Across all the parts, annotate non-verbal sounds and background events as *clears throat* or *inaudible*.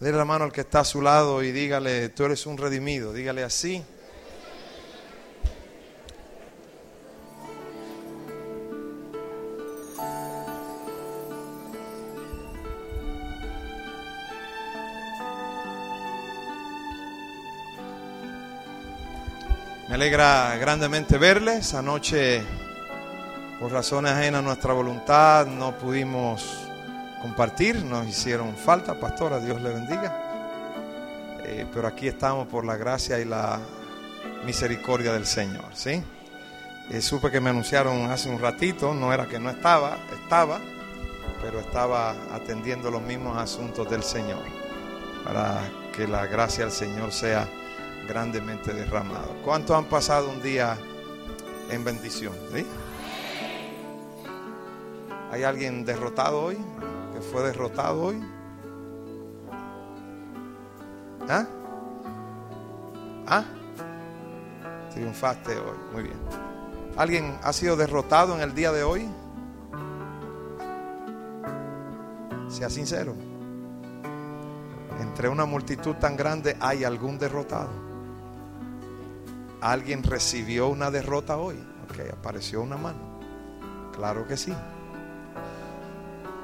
Dele la mano al que está a su lado y dígale, tú eres un redimido. Dígale así. Me alegra grandemente verles. Anoche, por razones ajenas a nuestra voluntad, no pudimos compartir, nos hicieron falta, pastora, Dios le bendiga. Eh, pero aquí estamos por la gracia y la misericordia del Señor, ¿sí? Eh, supe que me anunciaron hace un ratito, no era que no estaba, estaba, pero estaba atendiendo los mismos asuntos del Señor, para que la gracia del Señor sea grandemente derramada. ¿Cuántos han pasado un día en bendición? ¿sí? ¿Hay alguien derrotado hoy? Fue derrotado hoy? ¿Ah? ¿Ah? Triunfaste hoy. Muy bien. ¿Alguien ha sido derrotado en el día de hoy? Sea sincero. Entre una multitud tan grande hay algún derrotado. ¿Alguien recibió una derrota hoy? Ok, apareció una mano. Claro que sí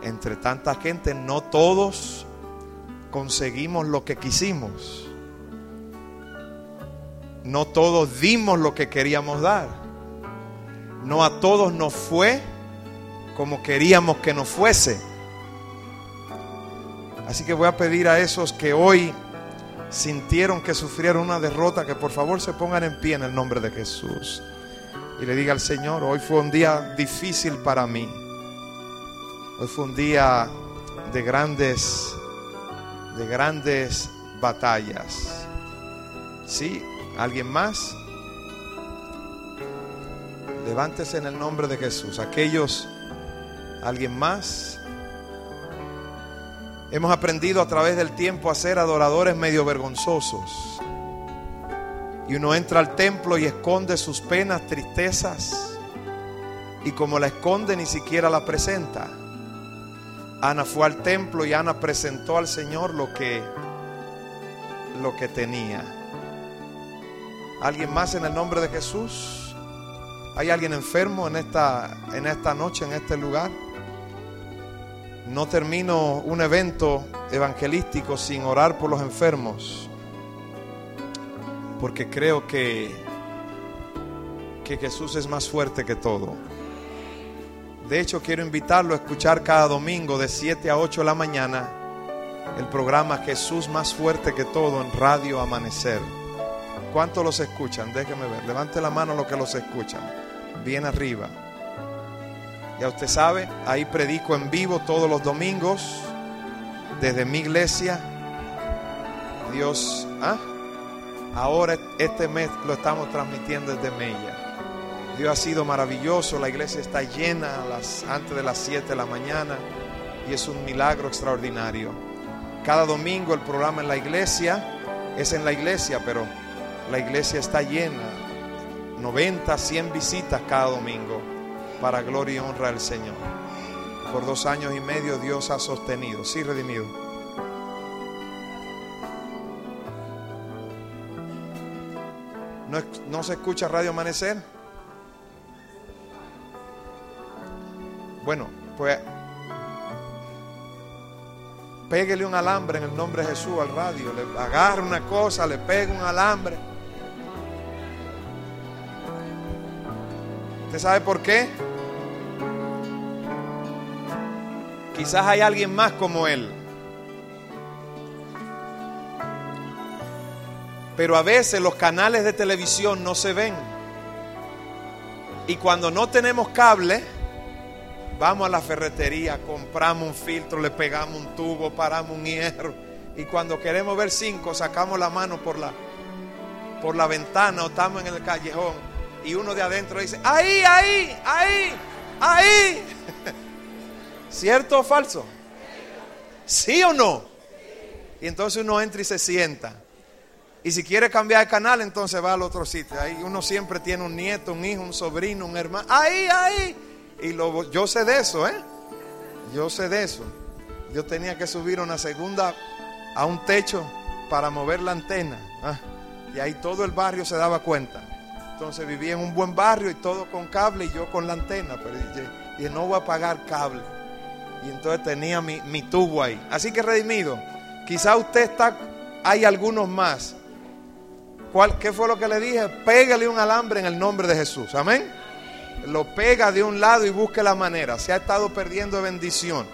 entre tanta gente, no todos conseguimos lo que quisimos. No todos dimos lo que queríamos dar. No a todos nos fue como queríamos que nos fuese. Así que voy a pedir a esos que hoy sintieron que sufrieron una derrota, que por favor se pongan en pie en el nombre de Jesús. Y le diga al Señor, hoy fue un día difícil para mí. Hoy fue un día de grandes, de grandes batallas. ¿Sí? ¿Alguien más? Levántese en el nombre de Jesús. Aquellos, ¿alguien más? Hemos aprendido a través del tiempo a ser adoradores medio vergonzosos. Y uno entra al templo y esconde sus penas, tristezas. Y como la esconde ni siquiera la presenta. Ana fue al templo y Ana presentó al Señor lo que lo que tenía. ¿Alguien más en el nombre de Jesús? ¿Hay alguien enfermo en esta en esta noche en este lugar? No termino un evento evangelístico sin orar por los enfermos. Porque creo que que Jesús es más fuerte que todo. De hecho, quiero invitarlo a escuchar cada domingo de 7 a 8 de la mañana el programa Jesús más fuerte que todo en Radio Amanecer. ¿Cuántos los escuchan? Déjeme ver. Levante la mano los que los escuchan. Bien arriba. Ya usted sabe, ahí predico en vivo todos los domingos desde mi iglesia. Dios, ¿ah? ahora este mes lo estamos transmitiendo desde Mella. Dios ha sido maravilloso, la iglesia está llena antes de las 7 de la mañana y es un milagro extraordinario. Cada domingo el programa en la iglesia es en la iglesia, pero la iglesia está llena. 90, 100 visitas cada domingo para gloria y honra del Señor. Por dos años y medio Dios ha sostenido. Sí, redimido. ¿No, ¿No se escucha Radio Amanecer? Bueno, pues péguele un alambre en el nombre de Jesús al radio. Le agarra una cosa, le pega un alambre. ¿Usted sabe por qué? Quizás hay alguien más como él. Pero a veces los canales de televisión no se ven. Y cuando no tenemos cable, Vamos a la ferretería, compramos un filtro, le pegamos un tubo, paramos un hierro. Y cuando queremos ver cinco, sacamos la mano por la, por la ventana o estamos en el callejón. Y uno de adentro dice, ahí, ahí, ahí, ahí. *laughs* ¿Cierto o falso? ¿Sí o no? Y entonces uno entra y se sienta. Y si quiere cambiar de canal, entonces va al otro sitio. Ahí uno siempre tiene un nieto, un hijo, un sobrino, un hermano. Ahí, ahí. Y lo, yo sé de eso, ¿eh? Yo sé de eso. Yo tenía que subir una segunda a un techo para mover la antena. Ah, y ahí todo el barrio se daba cuenta. Entonces vivía en un buen barrio y todo con cable y yo con la antena. Pero dije, no voy a pagar cable. Y entonces tenía mi, mi tubo ahí. Así que redimido, quizá usted está, hay algunos más. ¿Cuál, ¿Qué fue lo que le dije? Pégale un alambre en el nombre de Jesús. Amén. Lo pega de un lado y busque la manera. Se ha estado perdiendo bendición.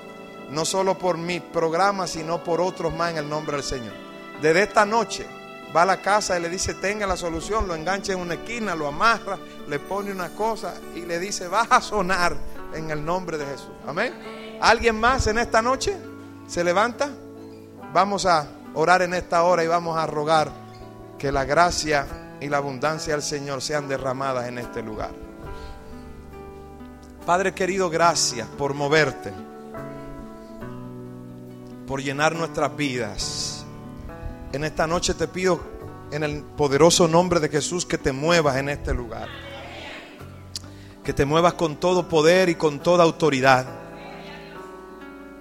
No solo por mi programa, sino por otros más en el nombre del Señor. Desde esta noche va a la casa y le dice, tenga la solución, lo engancha en una esquina, lo amarra, le pone una cosa y le dice, vas a sonar en el nombre de Jesús. Amén. ¿Alguien más en esta noche se levanta? Vamos a orar en esta hora y vamos a rogar que la gracia y la abundancia del Señor sean derramadas en este lugar. Padre querido, gracias por moverte, por llenar nuestras vidas. En esta noche te pido en el poderoso nombre de Jesús que te muevas en este lugar. Que te muevas con todo poder y con toda autoridad.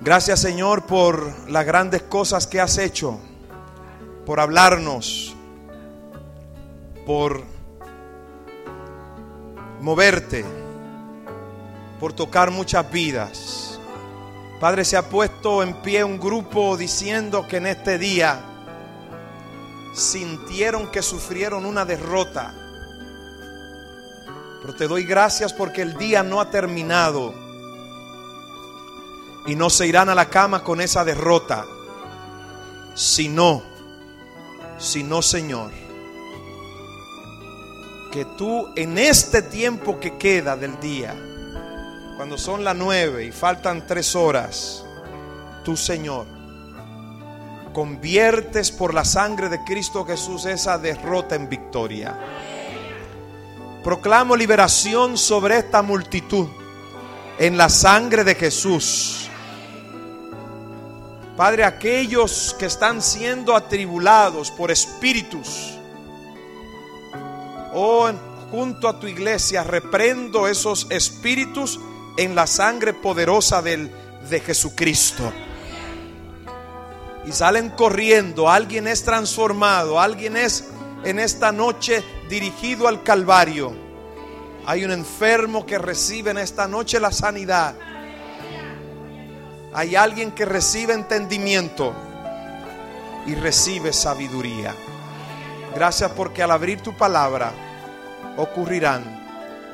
Gracias Señor por las grandes cosas que has hecho, por hablarnos, por moverte, por tocar muchas vidas. Padre, se ha puesto en pie un grupo diciendo que en este día sintieron que sufrieron una derrota. Pero te doy gracias porque el día no ha terminado. Y no se irán a la cama con esa derrota. Si no, si no, Señor, que tú en este tiempo que queda del día, cuando son las nueve y faltan tres horas, tú, Señor, conviertes por la sangre de Cristo Jesús esa derrota en victoria. Proclamo liberación sobre esta multitud en la sangre de Jesús. Padre, aquellos que están siendo atribulados por espíritus, oh, junto a tu iglesia, reprendo esos espíritus en la sangre poderosa del, de Jesucristo. Y salen corriendo, alguien es transformado, alguien es en esta noche dirigido al Calvario. Hay un enfermo que recibe en esta noche la sanidad. Hay alguien que recibe entendimiento y recibe sabiduría. Gracias porque al abrir tu palabra ocurrirán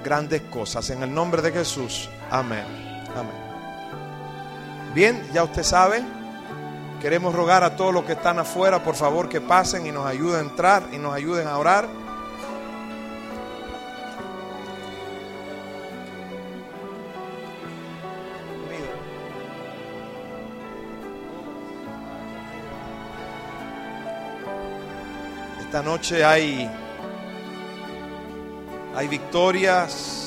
grandes cosas. En el nombre de Jesús. Amén. Amén. Bien, ya usted sabe. Queremos rogar a todos los que están afuera, por favor, que pasen y nos ayuden a entrar y nos ayuden a orar. Esta noche hay hay victorias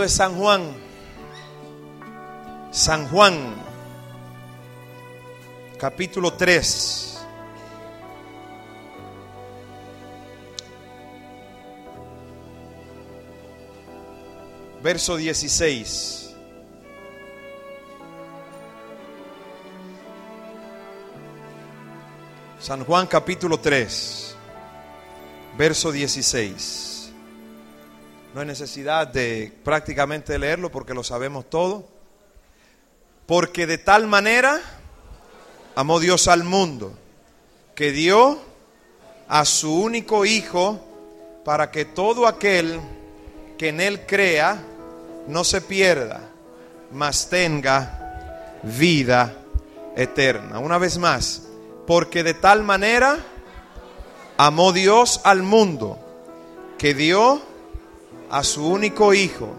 De San Juan. San Juan, capítulo 3. Verso 16. San Juan capítulo 3, verso 16. No hay necesidad de prácticamente leerlo porque lo sabemos todo. Porque de tal manera amó Dios al mundo que dio a su único Hijo para que todo aquel que en Él crea no se pierda, mas tenga vida eterna. Una vez más, porque de tal manera amó Dios al mundo que dio a su único Hijo,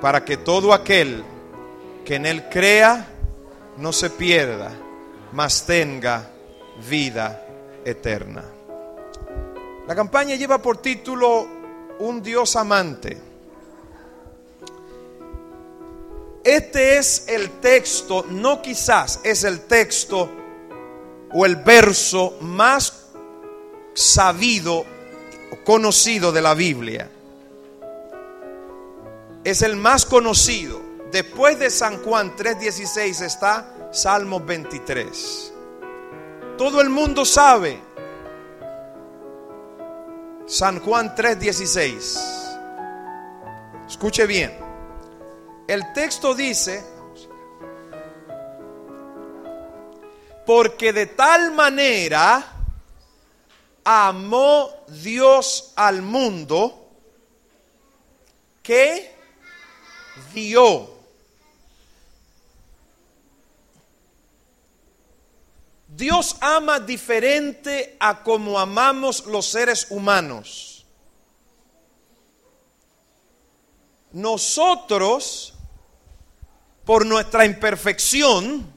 para que todo aquel que en él crea no se pierda, mas tenga vida eterna. La campaña lleva por título Un Dios amante. Este es el texto, no quizás, es el texto o el verso más sabido, conocido de la Biblia. Es el más conocido. Después de San Juan 3:16 está Salmos 23. Todo el mundo sabe. San Juan 3:16. Escuche bien. El texto dice, porque de tal manera amó Dios al mundo que dio. Dios ama diferente a como amamos los seres humanos. Nosotros, por nuestra imperfección,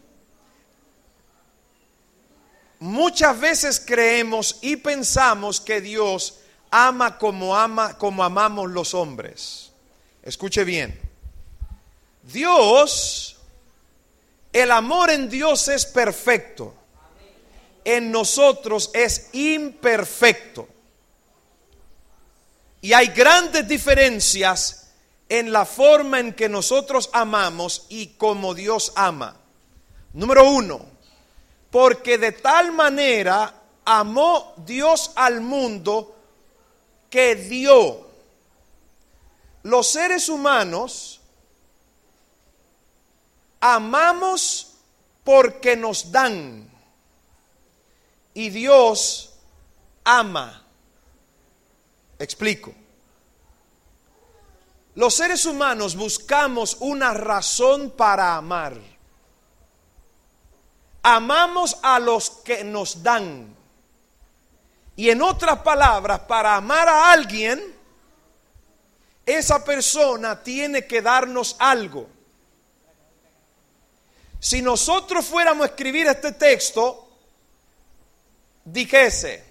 muchas veces creemos y pensamos que Dios ama como ama como amamos los hombres. Escuche bien. Dios el amor en Dios es perfecto. En nosotros es imperfecto. Y hay grandes diferencias en la forma en que nosotros amamos y como Dios ama. Número uno, porque de tal manera amó Dios al mundo que dio. Los seres humanos amamos porque nos dan. Y Dios ama. Explico. Los seres humanos buscamos una razón para amar. Amamos a los que nos dan. Y en otras palabras, para amar a alguien, esa persona tiene que darnos algo. Si nosotros fuéramos a escribir este texto, dijese,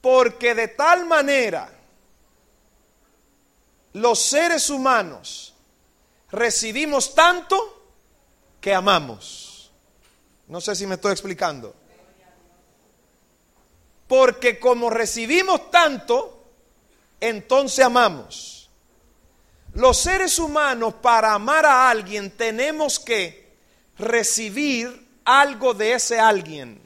porque de tal manera los seres humanos recibimos tanto que amamos. No sé si me estoy explicando. Porque como recibimos tanto, entonces amamos. Los seres humanos para amar a alguien tenemos que recibir algo de ese alguien.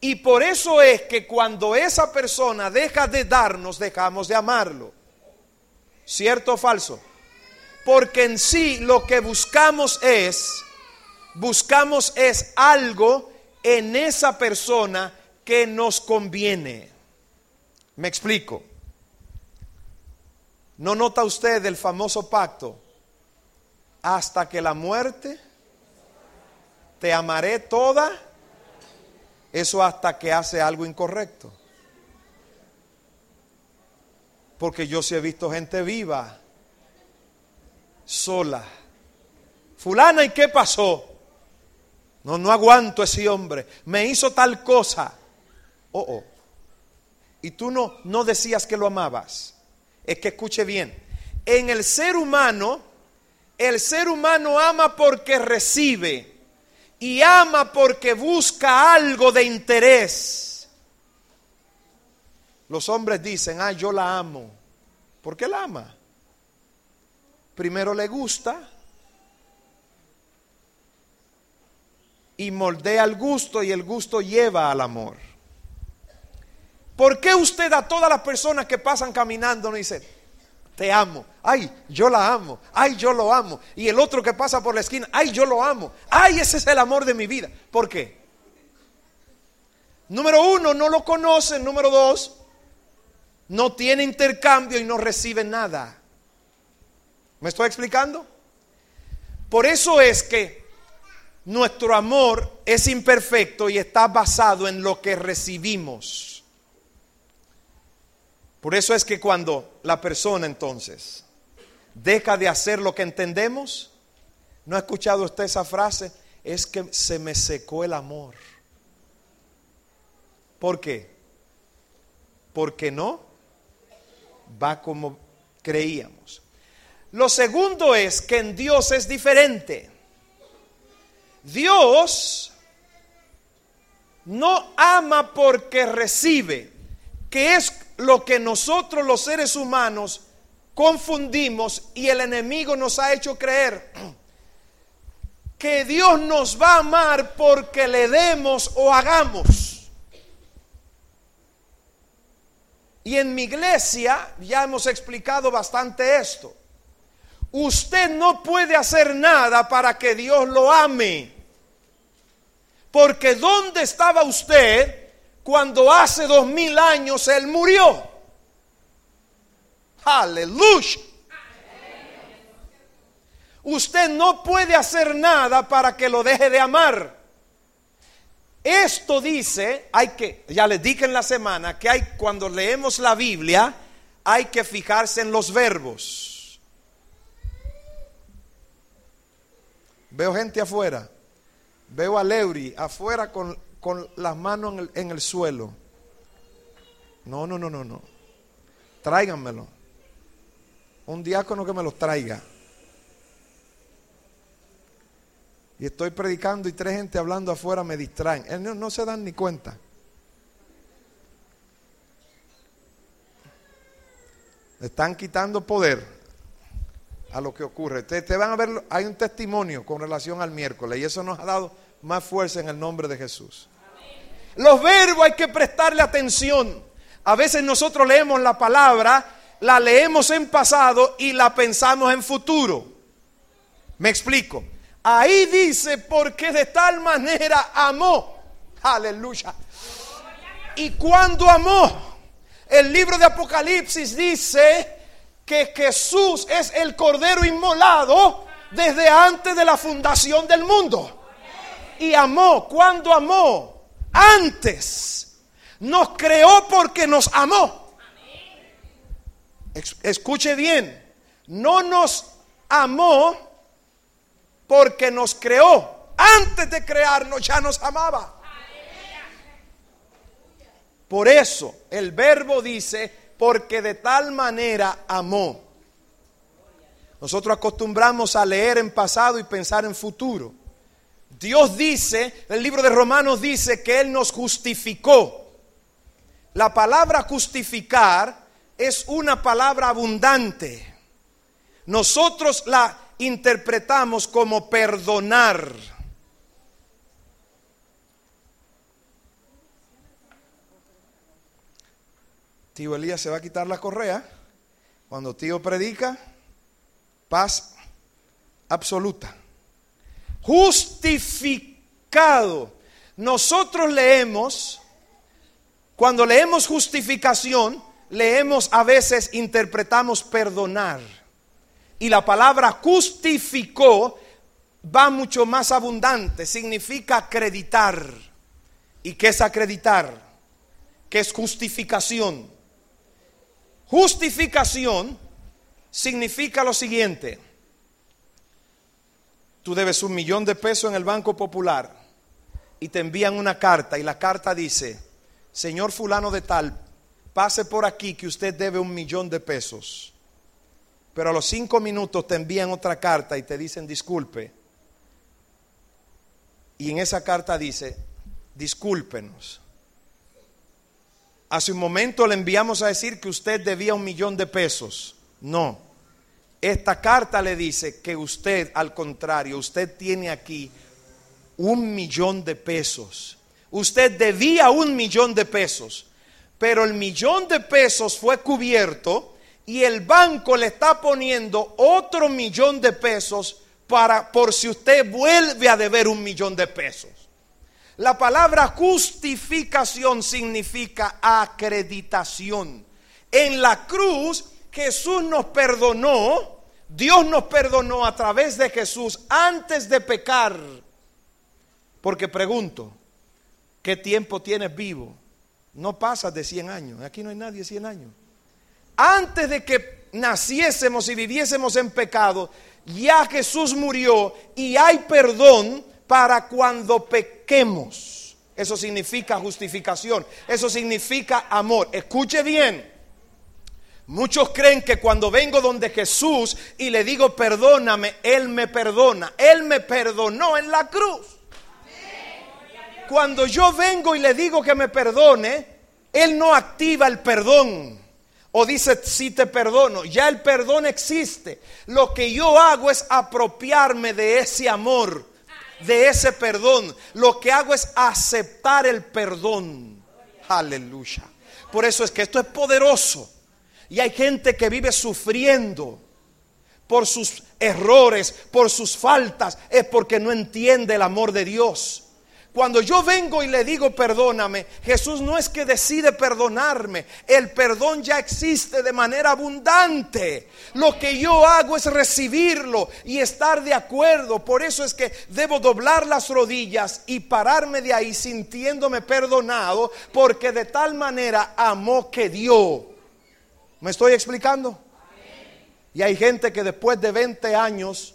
Y por eso es que cuando esa persona deja de darnos, dejamos de amarlo. ¿Cierto o falso? Porque en sí lo que buscamos es buscamos es algo en esa persona que nos conviene. Me explico. ¿No nota usted el famoso pacto? Hasta que la muerte te amaré toda. Eso hasta que hace algo incorrecto. Porque yo sí he visto gente viva, sola. Fulana, ¿y qué pasó? No, no aguanto ese hombre. Me hizo tal cosa. Oh, oh. Y tú no, no decías que lo amabas. Es que escuche bien. En el ser humano, el ser humano ama porque recibe. Y ama porque busca algo de interés. Los hombres dicen, ah, yo la amo. ¿Por qué la ama? Primero le gusta y moldea el gusto y el gusto lleva al amor. ¿Por qué usted a todas las personas que pasan caminando no dice, te amo, ay, yo la amo, ay, yo lo amo? Y el otro que pasa por la esquina, ay, yo lo amo, ay, ese es el amor de mi vida. ¿Por qué? Número uno, no lo conocen. Número dos, no tiene intercambio y no recibe nada. ¿Me estoy explicando? Por eso es que nuestro amor es imperfecto y está basado en lo que recibimos. Por eso es que cuando la persona entonces deja de hacer lo que entendemos, ¿No ha escuchado usted esa frase? Es que se me secó el amor. ¿Por qué? Porque no va como creíamos. Lo segundo es que en Dios es diferente. Dios no ama porque recibe, que es lo que nosotros los seres humanos confundimos y el enemigo nos ha hecho creer. *clears throat* Que Dios nos va a amar porque le demos o hagamos. Y en mi iglesia ya hemos explicado bastante esto. Usted no puede hacer nada para que Dios lo ame. Porque ¿dónde estaba usted cuando hace dos mil años Él murió? Aleluya. Usted no puede hacer nada para que lo deje de amar. Esto dice, hay que, ya les dije en la semana, que hay cuando leemos la Biblia, hay que fijarse en los verbos. Veo gente afuera. Veo a Leury afuera con, las manos en el, en el suelo. No, no, no, no, no. Tráiganmelo. Un diácono que me los traiga. Y estoy predicando y tres gente hablando afuera me distraen. No, no se dan ni cuenta. Le están quitando poder a lo que ocurre. Te, van a ver, hay un testimonio con relación al miércoles y eso nos ha dado más fuerza en el nombre de Jesús. Los verbos hay que prestarle atención. A veces nosotros leemos la palabra, la leemos en pasado y la pensamos en futuro. Me explico. Ahí dice, porque de tal manera amó. Aleluya. Y cuando amó, el libro de Apocalipsis dice que Jesús es el Cordero inmolado desde antes de la fundación del mundo. Y amó, cuando amó, antes, nos creó porque nos amó. Escuche bien, no nos amó porque nos creó. Antes de crearnos ya nos amaba. Por eso el verbo dice, porque de tal manera amó. Nosotros acostumbramos a leer en pasado y pensar en futuro. Dios dice, el libro de Romanos dice que Él nos justificó. La palabra justificar es una palabra abundante. Nosotros la interpretamos como perdonar. Tío Elías se va a quitar la correa. Cuando tío predica, paz absoluta. Justificado. Nosotros leemos, cuando leemos justificación, leemos a veces, interpretamos perdonar. Y la palabra justificó va mucho más abundante, significa acreditar. ¿Y qué es acreditar? ¿Qué es justificación? Justificación significa lo siguiente. Tú debes un millón de pesos en el Banco Popular y te envían una carta y la carta dice, señor fulano de tal, pase por aquí que usted debe un millón de pesos. Pero a los cinco minutos te envían otra carta y te dicen disculpe. Y en esa carta dice, discúlpenos. Hace un momento le enviamos a decir que usted debía un millón de pesos. No. Esta carta le dice que usted, al contrario, usted tiene aquí un millón de pesos. Usted debía un millón de pesos, pero el millón de pesos fue cubierto y el banco le está poniendo otro millón de pesos para por si usted vuelve a deber un millón de pesos. La palabra justificación significa acreditación. En la cruz Jesús nos perdonó, Dios nos perdonó a través de Jesús antes de pecar. Porque pregunto, ¿qué tiempo tienes vivo? No pasas de 100 años, aquí no hay nadie de 100 años antes de que naciésemos y viviésemos en pecado, ya Jesús murió y hay perdón para cuando pequemos. Eso significa justificación, eso significa amor. Escuche bien. Muchos creen que cuando vengo donde Jesús y le digo perdóname, Él me perdona. Él me perdonó en la cruz. Cuando yo vengo y le digo que me perdone, Él no activa el perdón. O dice, si te perdono, ya el perdón existe. Lo que yo hago es apropiarme de ese amor, de ese perdón. Lo que hago es aceptar el perdón. Aleluya. Por eso es que esto es poderoso. Y hay gente que vive sufriendo por sus errores, por sus faltas, es porque no entiende el amor de Dios. Cuando yo vengo y le digo perdóname, Jesús no es que decide perdonarme, el perdón ya existe de manera abundante. Lo que yo hago es recibirlo y estar de acuerdo. Por eso es que debo doblar las rodillas y pararme de ahí sintiéndome perdonado, porque de tal manera amó que dio. ¿Me estoy explicando? Y hay gente que después de 20 años,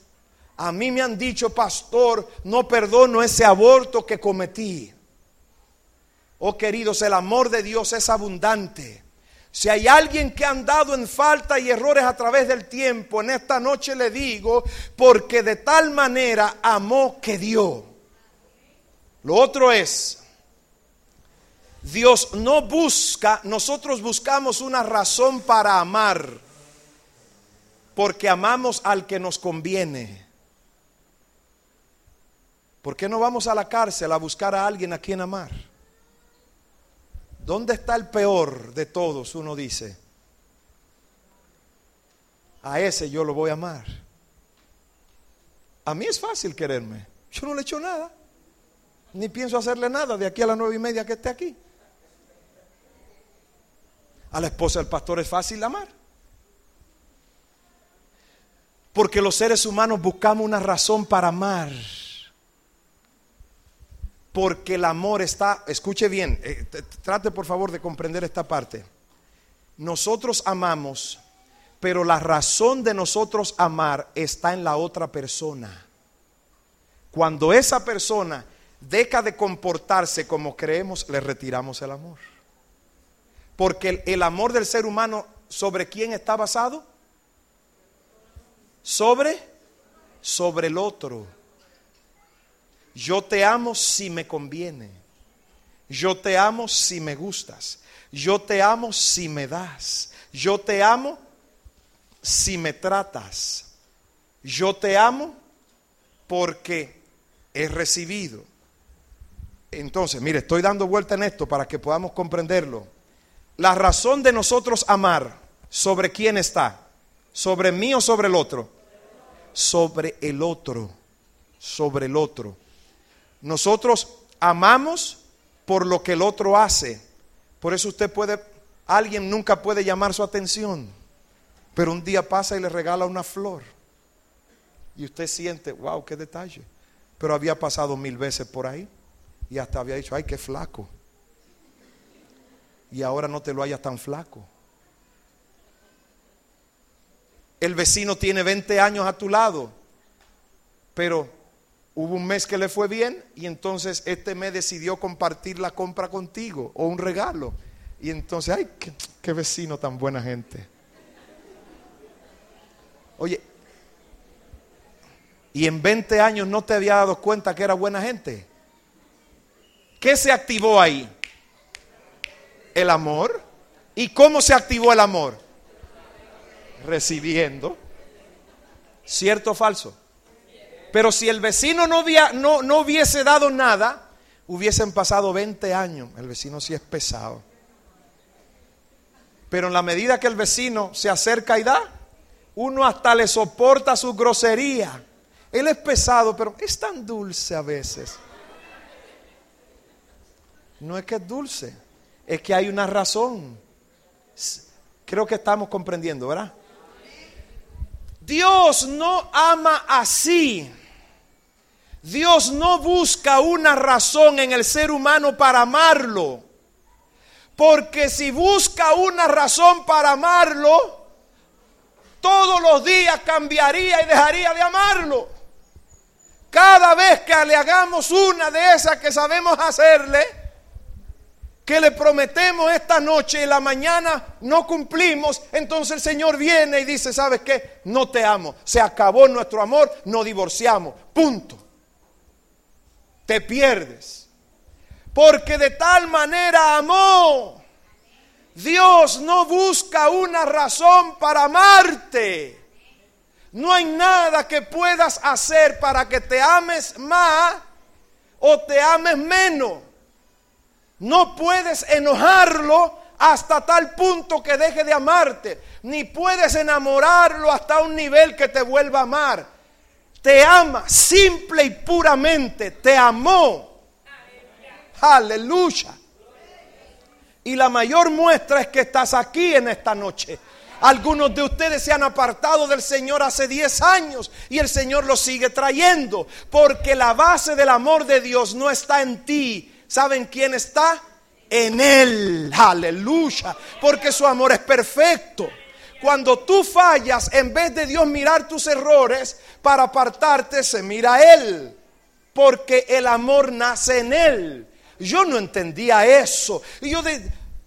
a mí me han dicho, pastor, no perdono ese aborto que cometí. Oh queridos, el amor de Dios es abundante. Si hay alguien que ha andado en falta y errores a través del tiempo, en esta noche le digo, porque de tal manera amó que dio. Lo otro es, Dios no busca, nosotros buscamos una razón para amar, porque amamos al que nos conviene. ¿Por qué no vamos a la cárcel a buscar a alguien a quien amar? ¿Dónde está el peor de todos? Uno dice. A ese yo lo voy a amar. A mí es fácil quererme. Yo no le echo nada. Ni pienso hacerle nada de aquí a las nueve y media que esté aquí. A la esposa del pastor es fácil amar. Porque los seres humanos buscamos una razón para amar. Porque el amor está, escuche bien, eh, trate por favor de comprender esta parte. Nosotros amamos, pero la razón de nosotros amar está en la otra persona. Cuando esa persona deja de comportarse como creemos, le retiramos el amor. Porque el, amor del ser humano, ¿sobre quién está basado? Sobre, sobre el otro. Yo te amo si me conviene. Yo te amo si me gustas. Yo te amo si me das. Yo te amo si me tratas. Yo te amo porque he recibido. Entonces, mire, estoy dando vuelta en esto para que podamos comprenderlo. La razón de nosotros amar, ¿sobre quién está? ¿Sobre mí o sobre el otro? Sobre el otro, sobre el otro. Nosotros amamos por lo que el otro hace. Por eso usted puede, alguien nunca puede llamar su atención, pero un día pasa y le regala una flor. Y usted siente, wow, qué detalle. Pero había pasado mil veces por ahí y hasta había dicho, ay, qué flaco y ahora no te lo hayas tan flaco. El vecino tiene 20 años a tu lado, pero hubo un mes que le fue bien y entonces este mes decidió compartir la compra contigo o un regalo. Y entonces, ay, qué, qué vecino tan buena gente. Oye, y en 20 años no te había dado cuenta que era buena gente. ¿Qué se activó ahí? El amor. ¿Y cómo se activó el amor? Recibiendo. ¿Cierto o falso? Pero si el vecino no, no, no hubiese dado nada, hubiesen pasado 20 años. El vecino sí es pesado. Pero en la medida que el vecino se acerca y da, uno hasta le soporta su grosería. Él es pesado, pero es tan dulce a veces. No es que es dulce es que hay una razón. Creo que estamos comprendiendo, ¿verdad? Dios no ama así. Dios no busca una razón en el ser humano para amarlo. Porque si busca una razón para amarlo, todos los días cambiaría y dejaría de amarlo. Cada vez que le hagamos una de esas que sabemos hacerle, que le prometemos esta noche y la mañana no cumplimos, entonces el Señor viene y dice, ¿sabes qué? No te amo. Se acabó nuestro amor, nos divorciamos. Punto. Te pierdes. Porque de tal manera amó Dios no busca una razón para amarte. No hay nada que puedas hacer para que te ames más o te ames menos. No puedes enojarlo hasta tal punto que deje de amarte. Ni puedes enamorarlo hasta un nivel que te vuelva a amar. Te ama simple y puramente. Te amó. Aleluya. Y la mayor muestra es que estás aquí en esta noche. Algunos de ustedes se han apartado del Señor hace 10 años y el Señor los sigue trayendo. Porque la base del amor de Dios no está en ti. ¿Saben quién está? En Él. Aleluya. Porque su amor es perfecto. Cuando tú fallas, en vez de Dios mirar tus errores para apartarte, se mira Él. Porque el amor nace en Él. Yo no entendía eso. Y yo,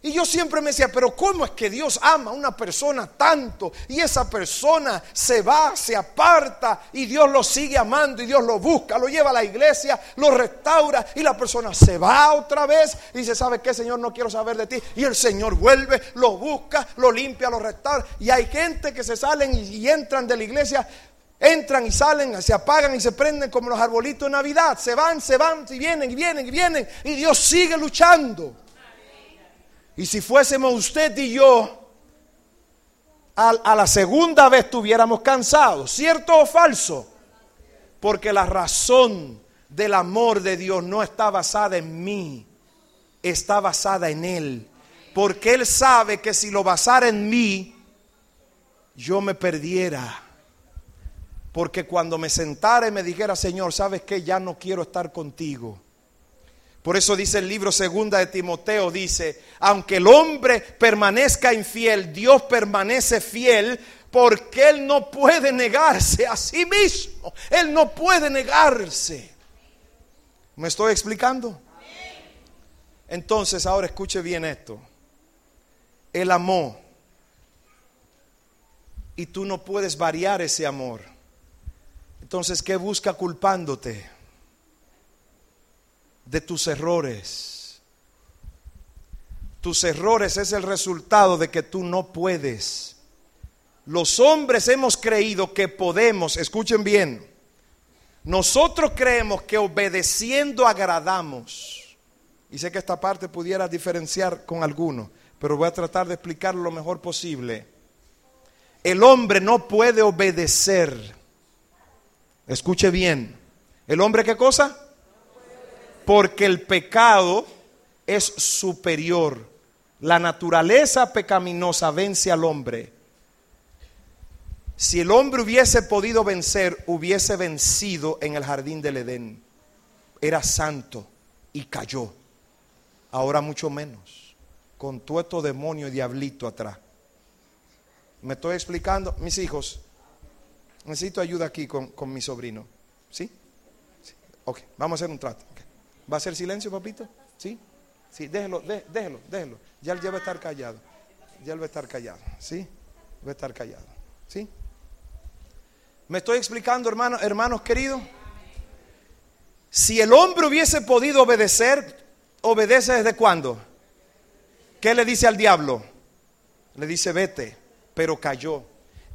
y yo siempre me decía, pero ¿cómo es que Dios ama a una persona tanto? Y esa persona se va, se aparta y Dios lo sigue amando y Dios lo busca, lo lleva a la iglesia, lo restaura y la persona se va otra vez y dice, ¿sabe qué, Señor? No quiero saber de ti. Y el Señor vuelve, lo busca, lo limpia, lo restaura. Y hay gente que se salen y entran de la iglesia Entran y salen, se apagan y se prenden como los arbolitos de Navidad. Se van, se van, y vienen, y vienen, y vienen. Y Dios sigue luchando. Y si fuésemos usted y yo, a, la segunda vez estuviéramos cansados, ¿cierto o falso? Porque la razón del amor de Dios no está basada en mí, está basada en Él. Porque Él sabe que si lo basara en mí, yo me perdiera. Porque cuando me sentara y me dijera, Señor, ¿sabes qué? Ya no quiero estar contigo. Por eso dice el libro segunda de Timoteo, dice, aunque el hombre permanezca infiel, Dios permanece fiel porque Él no puede negarse a sí mismo. Él no puede negarse. ¿Me estoy explicando? Entonces, ahora escuche bien esto. Él amó. Y tú no puedes variar ese amor. Entonces, ¿qué busca culpándote? De tus errores. Tus errores es el resultado de que tú no puedes. Los hombres hemos creído que podemos, escuchen bien, nosotros creemos que obedeciendo agradamos. Y sé que esta parte pudiera diferenciar con alguno, pero voy a tratar de explicarlo lo mejor posible. El hombre no puede obedecer Escuche bien. ¿El hombre qué cosa? Porque el pecado es superior. La naturaleza pecaminosa vence al hombre. Si el hombre hubiese podido vencer, hubiese vencido en el jardín del Edén. Era santo y cayó. Ahora mucho menos. Con todo demonio y diablito atrás. ¿Me estoy explicando? Mis hijos, necesito ayuda aquí con, mi sobrino. ¿Sí? Ok, vamos a hacer un trato. ¿Va a ser silencio, papito? ¿Sí? Sí, déjelo, déjelo, déjelo. Ya él ya va a estar callado. Ya él va a estar callado. ¿Sí? Va a estar callado. ¿Sí? ¿Me estoy explicando, hermanos, hermanos queridos? Si el hombre hubiese podido obedecer, obedece desde cuándo? ¿Qué le dice al diablo? Le dice, vete, pero cayó.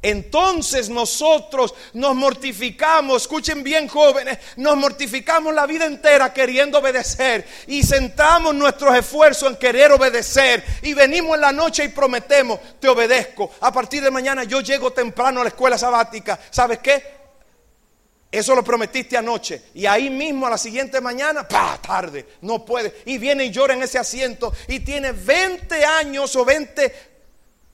Entonces nosotros nos mortificamos, escuchen bien jóvenes, nos mortificamos la vida entera queriendo obedecer y centramos nuestros esfuerzos en querer obedecer y venimos en la noche y prometemos, te obedezco. A partir de mañana yo llego temprano a la escuela sabática. ¿Sabes qué? Eso lo prometiste anoche. Y ahí mismo a la siguiente mañana, pa, tarde, no puede. Y viene y llora en ese asiento. Y tiene 20 años o 20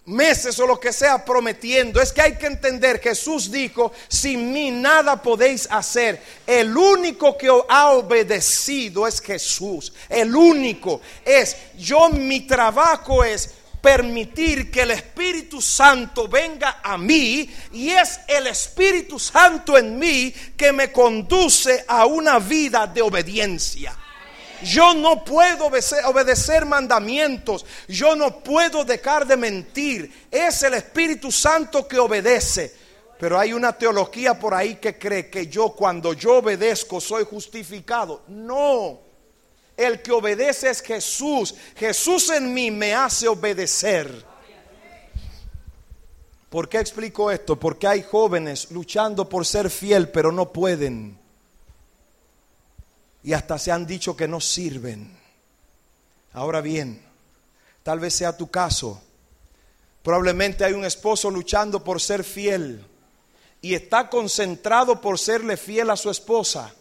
meses o lo que sea prometiendo. Es que hay que entender, Jesús dijo, sin mí nada podéis hacer. El único que ha obedecido es Jesús. El único es, yo mi trabajo es permitir que el Espíritu Santo venga a mí y es el Espíritu Santo en mí que me conduce a una vida de obediencia. Yo no puedo obedecer, mandamientos. Yo no puedo dejar de mentir. Es el Espíritu Santo que obedece. Pero hay una teología por ahí que cree que yo cuando yo obedezco soy justificado. No. El que obedece es Jesús. Jesús en mí me hace obedecer. ¿Por qué explico esto? Porque hay jóvenes luchando por ser fiel, pero no pueden y hasta se han dicho que no sirven. Ahora bien, tal vez sea tu caso. Probablemente hay un esposo luchando por ser fiel y está concentrado por serle fiel a su esposa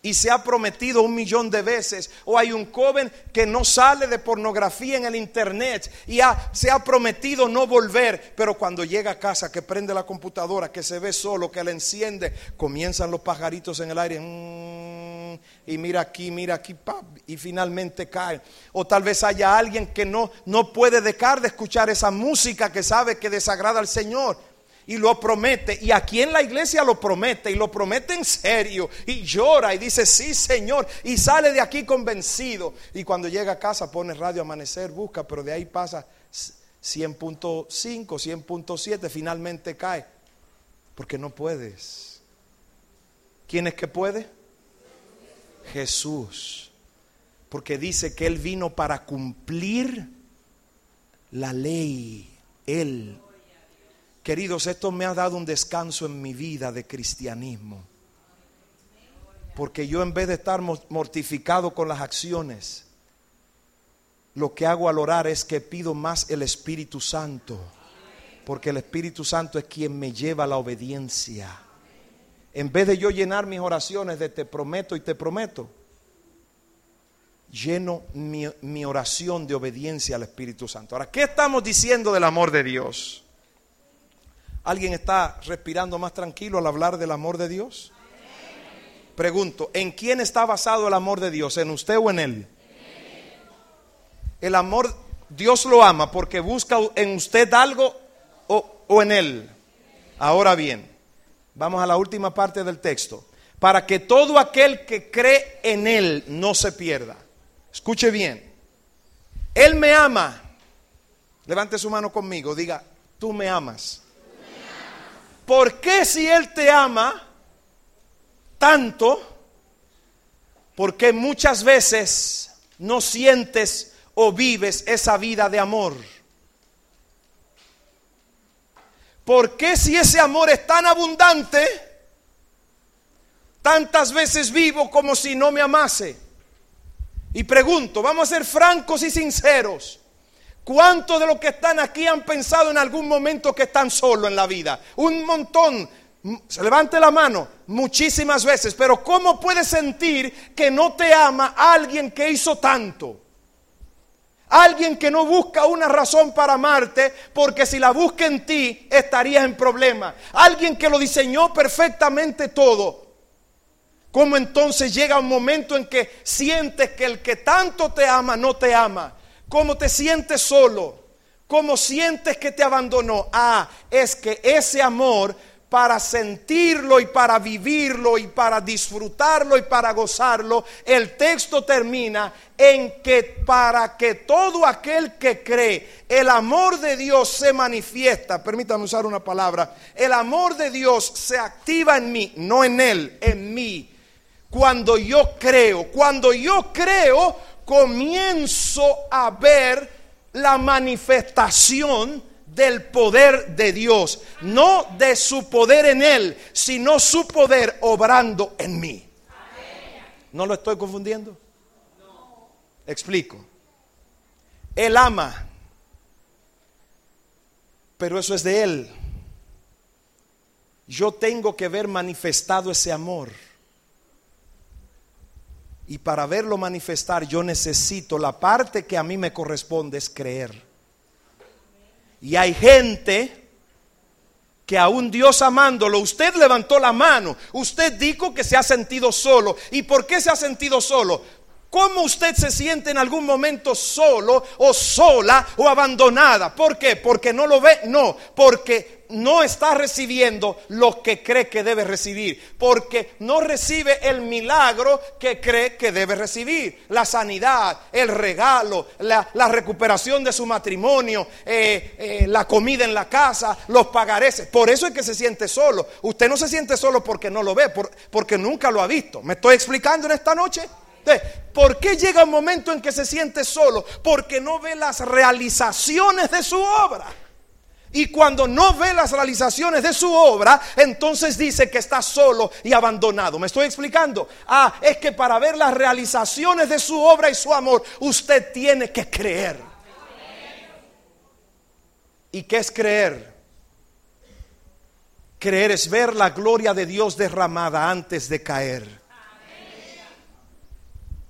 y se ha prometido un millón de veces. O hay un joven que no sale de pornografía en el internet y se ha prometido no volver, pero cuando llega a casa, que prende la computadora, que se ve solo, que la enciende, comienzan los pajaritos en el aire. Mm, y mira aquí, mira aquí, y finalmente cae. O tal vez haya alguien que no, no puede dejar de escuchar esa música que sabe que desagrada al Señor y lo promete. Y aquí en la iglesia lo promete y lo promete en serio. Y llora y dice, sí Señor. Y sale de aquí convencido. Y cuando llega a casa pone radio amanecer, busca, pero de ahí pasa 100.5, 100.7, finalmente cae. Porque no puedes. ¿Quién es que puede? Jesús. Porque dice que Él vino para cumplir la ley. Él Queridos, esto me ha dado un descanso en mi vida de cristianismo. Porque yo en vez de estar mortificado con las acciones, lo que hago al orar es que pido más el Espíritu Santo. Porque el Espíritu Santo es quien me lleva a la obediencia. En vez de yo llenar mis oraciones de te prometo y te prometo, lleno mi, mi oración de obediencia al Espíritu Santo. Ahora, ¿qué estamos diciendo del amor de Dios? ¿Alguien está respirando más tranquilo al hablar del amor de Dios? Pregunto, ¿en quién está basado el amor de Dios? ¿En usted o en Él? El amor, Dios lo ama porque busca en usted algo o, en Él. Ahora bien, vamos a la última parte del texto. Para que todo aquel que cree en Él no se pierda. Escuche bien. Él me ama. Levante su mano conmigo. Diga, tú me amas. ¿Por qué si Él te ama tanto? Porque muchas veces no sientes o vives esa vida de amor. ¿Por qué si ese amor es tan abundante, tantas veces vivo como si no me amase? Y pregunto, vamos a ser francos y sinceros. ¿Cuántos de los que están aquí han pensado en algún momento que están solos en la vida? Un montón. Se levante la mano muchísimas veces, pero ¿cómo puedes sentir que no te ama alguien que hizo tanto? Alguien que no busca una razón para amarte, porque si la busca en ti estarías en problema. Alguien que lo diseñó perfectamente todo. ¿Cómo entonces llega un momento en que sientes que el que tanto te ama no te ama? ¿Cómo te sientes solo? ¿Cómo sientes que te abandonó? Ah, es que ese amor para sentirlo y para vivirlo y para disfrutarlo y para gozarlo, el texto termina en que para que todo aquel que cree, el amor de Dios se manifiesta, permítame usar una palabra, el amor de Dios se activa en mí, no en él, en mí. Cuando yo creo, cuando yo creo, comienzo a ver la manifestación del poder de Dios, no de su poder en Él, sino su poder obrando en mí. ¿No lo estoy confundiendo? Explico. Él ama, pero eso es de Él. Yo tengo que ver manifestado ese amor. Y para verlo manifestar yo necesito, la parte que a mí me corresponde es creer. Y hay gente que a un Dios amándolo, usted levantó la mano, usted dijo que se ha sentido solo. ¿Y por qué se ha sentido solo? ¿Cómo usted se siente en algún momento solo o sola o abandonada? ¿Por qué? ¿Porque no lo ve? No, porque no está recibiendo lo que cree que debe recibir. Porque no recibe el milagro que cree que debe recibir. La sanidad, el regalo, la, recuperación de su matrimonio, eh, eh, la comida en la casa, los pagareces. Por eso es que se siente solo. Usted no se siente solo porque no lo ve, porque nunca lo ha visto. ¿Me estoy explicando en esta noche? ¿Por qué llega un momento en que se siente solo? Porque no ve las realizaciones de su obra. Y cuando no ve las realizaciones de su obra, entonces dice que está solo y abandonado. ¿Me estoy explicando? Ah, es que para ver las realizaciones de su obra y su amor, usted tiene que creer. ¿Y qué es creer? Creer es ver la gloria de Dios derramada antes de caer.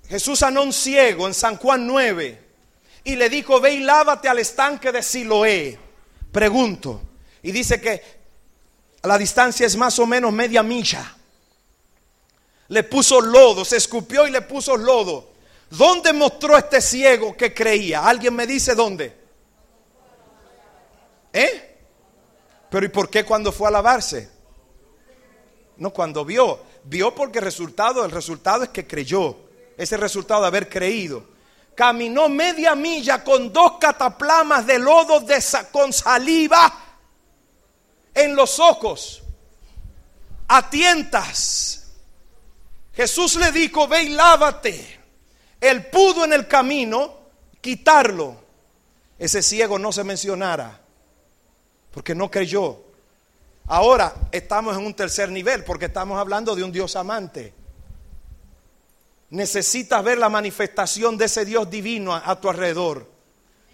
Jesús sanó un ciego en San Juan 9 y le dijo, ve y lávate al estanque de Siloé. Pregunto, y dice que la distancia es más o menos media milla. Le puso lodo, se escupió y le puso lodo. ¿Dónde mostró este ciego que creía? ¿Alguien me dice dónde? ¿Eh? Pero ¿y por qué cuando fue a lavarse? No, cuando vio. Vio porque el resultado, el resultado es que creyó ese resultado de haber creído. Caminó media milla con dos cataplamas de lodo de, con saliva en los ojos, a tientas. Jesús le dijo, ve y lávate. Él pudo en el camino quitarlo. Ese ciego no se mencionara, porque no creyó. Ahora estamos en un tercer nivel, porque estamos hablando de un Dios amante. Necesitas ver la manifestación de ese Dios divino a, tu alrededor.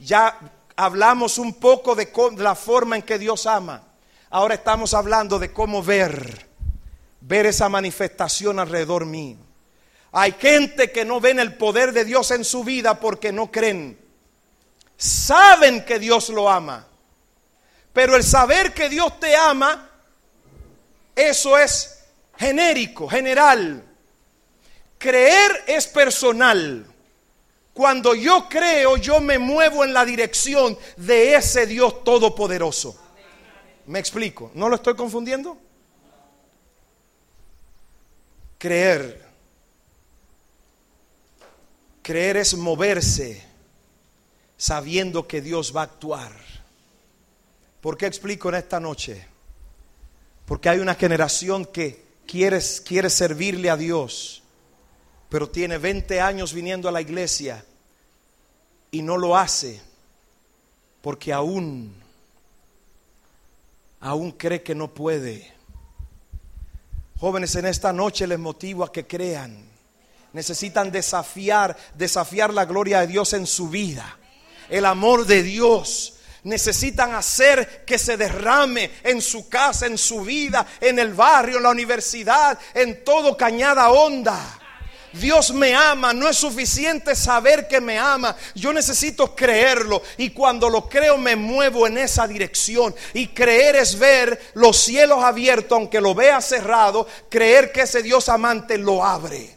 Ya hablamos un poco de, la forma en que Dios ama. Ahora estamos hablando de cómo ver, ver esa manifestación alrededor mío. Hay gente que no ven el poder de Dios en su vida porque no creen. Saben que Dios lo ama. Pero el saber que Dios te ama, eso es genérico, general. Creer es personal. Cuando yo creo, yo me muevo en la dirección de ese Dios todopoderoso. ¿Me explico? ¿No lo estoy confundiendo? Creer. Creer es moverse sabiendo que Dios va a actuar. ¿Por qué explico en esta noche? Porque hay una generación que quiere, quiere servirle a Dios pero tiene 20 años viniendo a la iglesia y no lo hace porque aún, aún cree que no puede. Jóvenes, en esta noche les motivo a que crean. Necesitan desafiar, desafiar la gloria de Dios en su vida. El amor de Dios. Necesitan hacer que se derrame en su casa, en su vida, en el barrio, en la universidad, en todo cañada honda. Dios me ama, no es suficiente saber que me ama, yo necesito creerlo y cuando lo creo me muevo en esa dirección y creer es ver los cielos abiertos aunque lo vea cerrado, creer que ese Dios amante lo abre.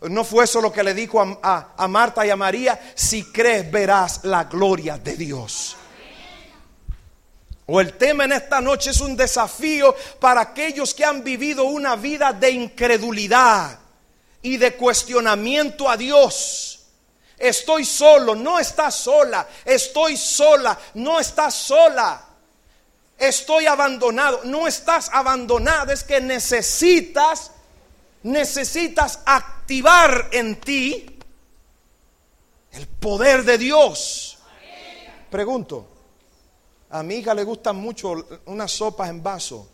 No fue eso lo que le dijo a, a Marta y a María, si crees verás la gloria de Dios. O el tema en esta noche es un desafío para aquellos que han vivido una vida de incredulidad y de cuestionamiento a Dios. Estoy solo, no estás sola. Estoy sola, no estás sola. Estoy abandonado, no estás abandonada. Es que necesitas, necesitas activar en ti el poder de Dios. Pregunto. A mi hija le gustan mucho unas sopas en vaso.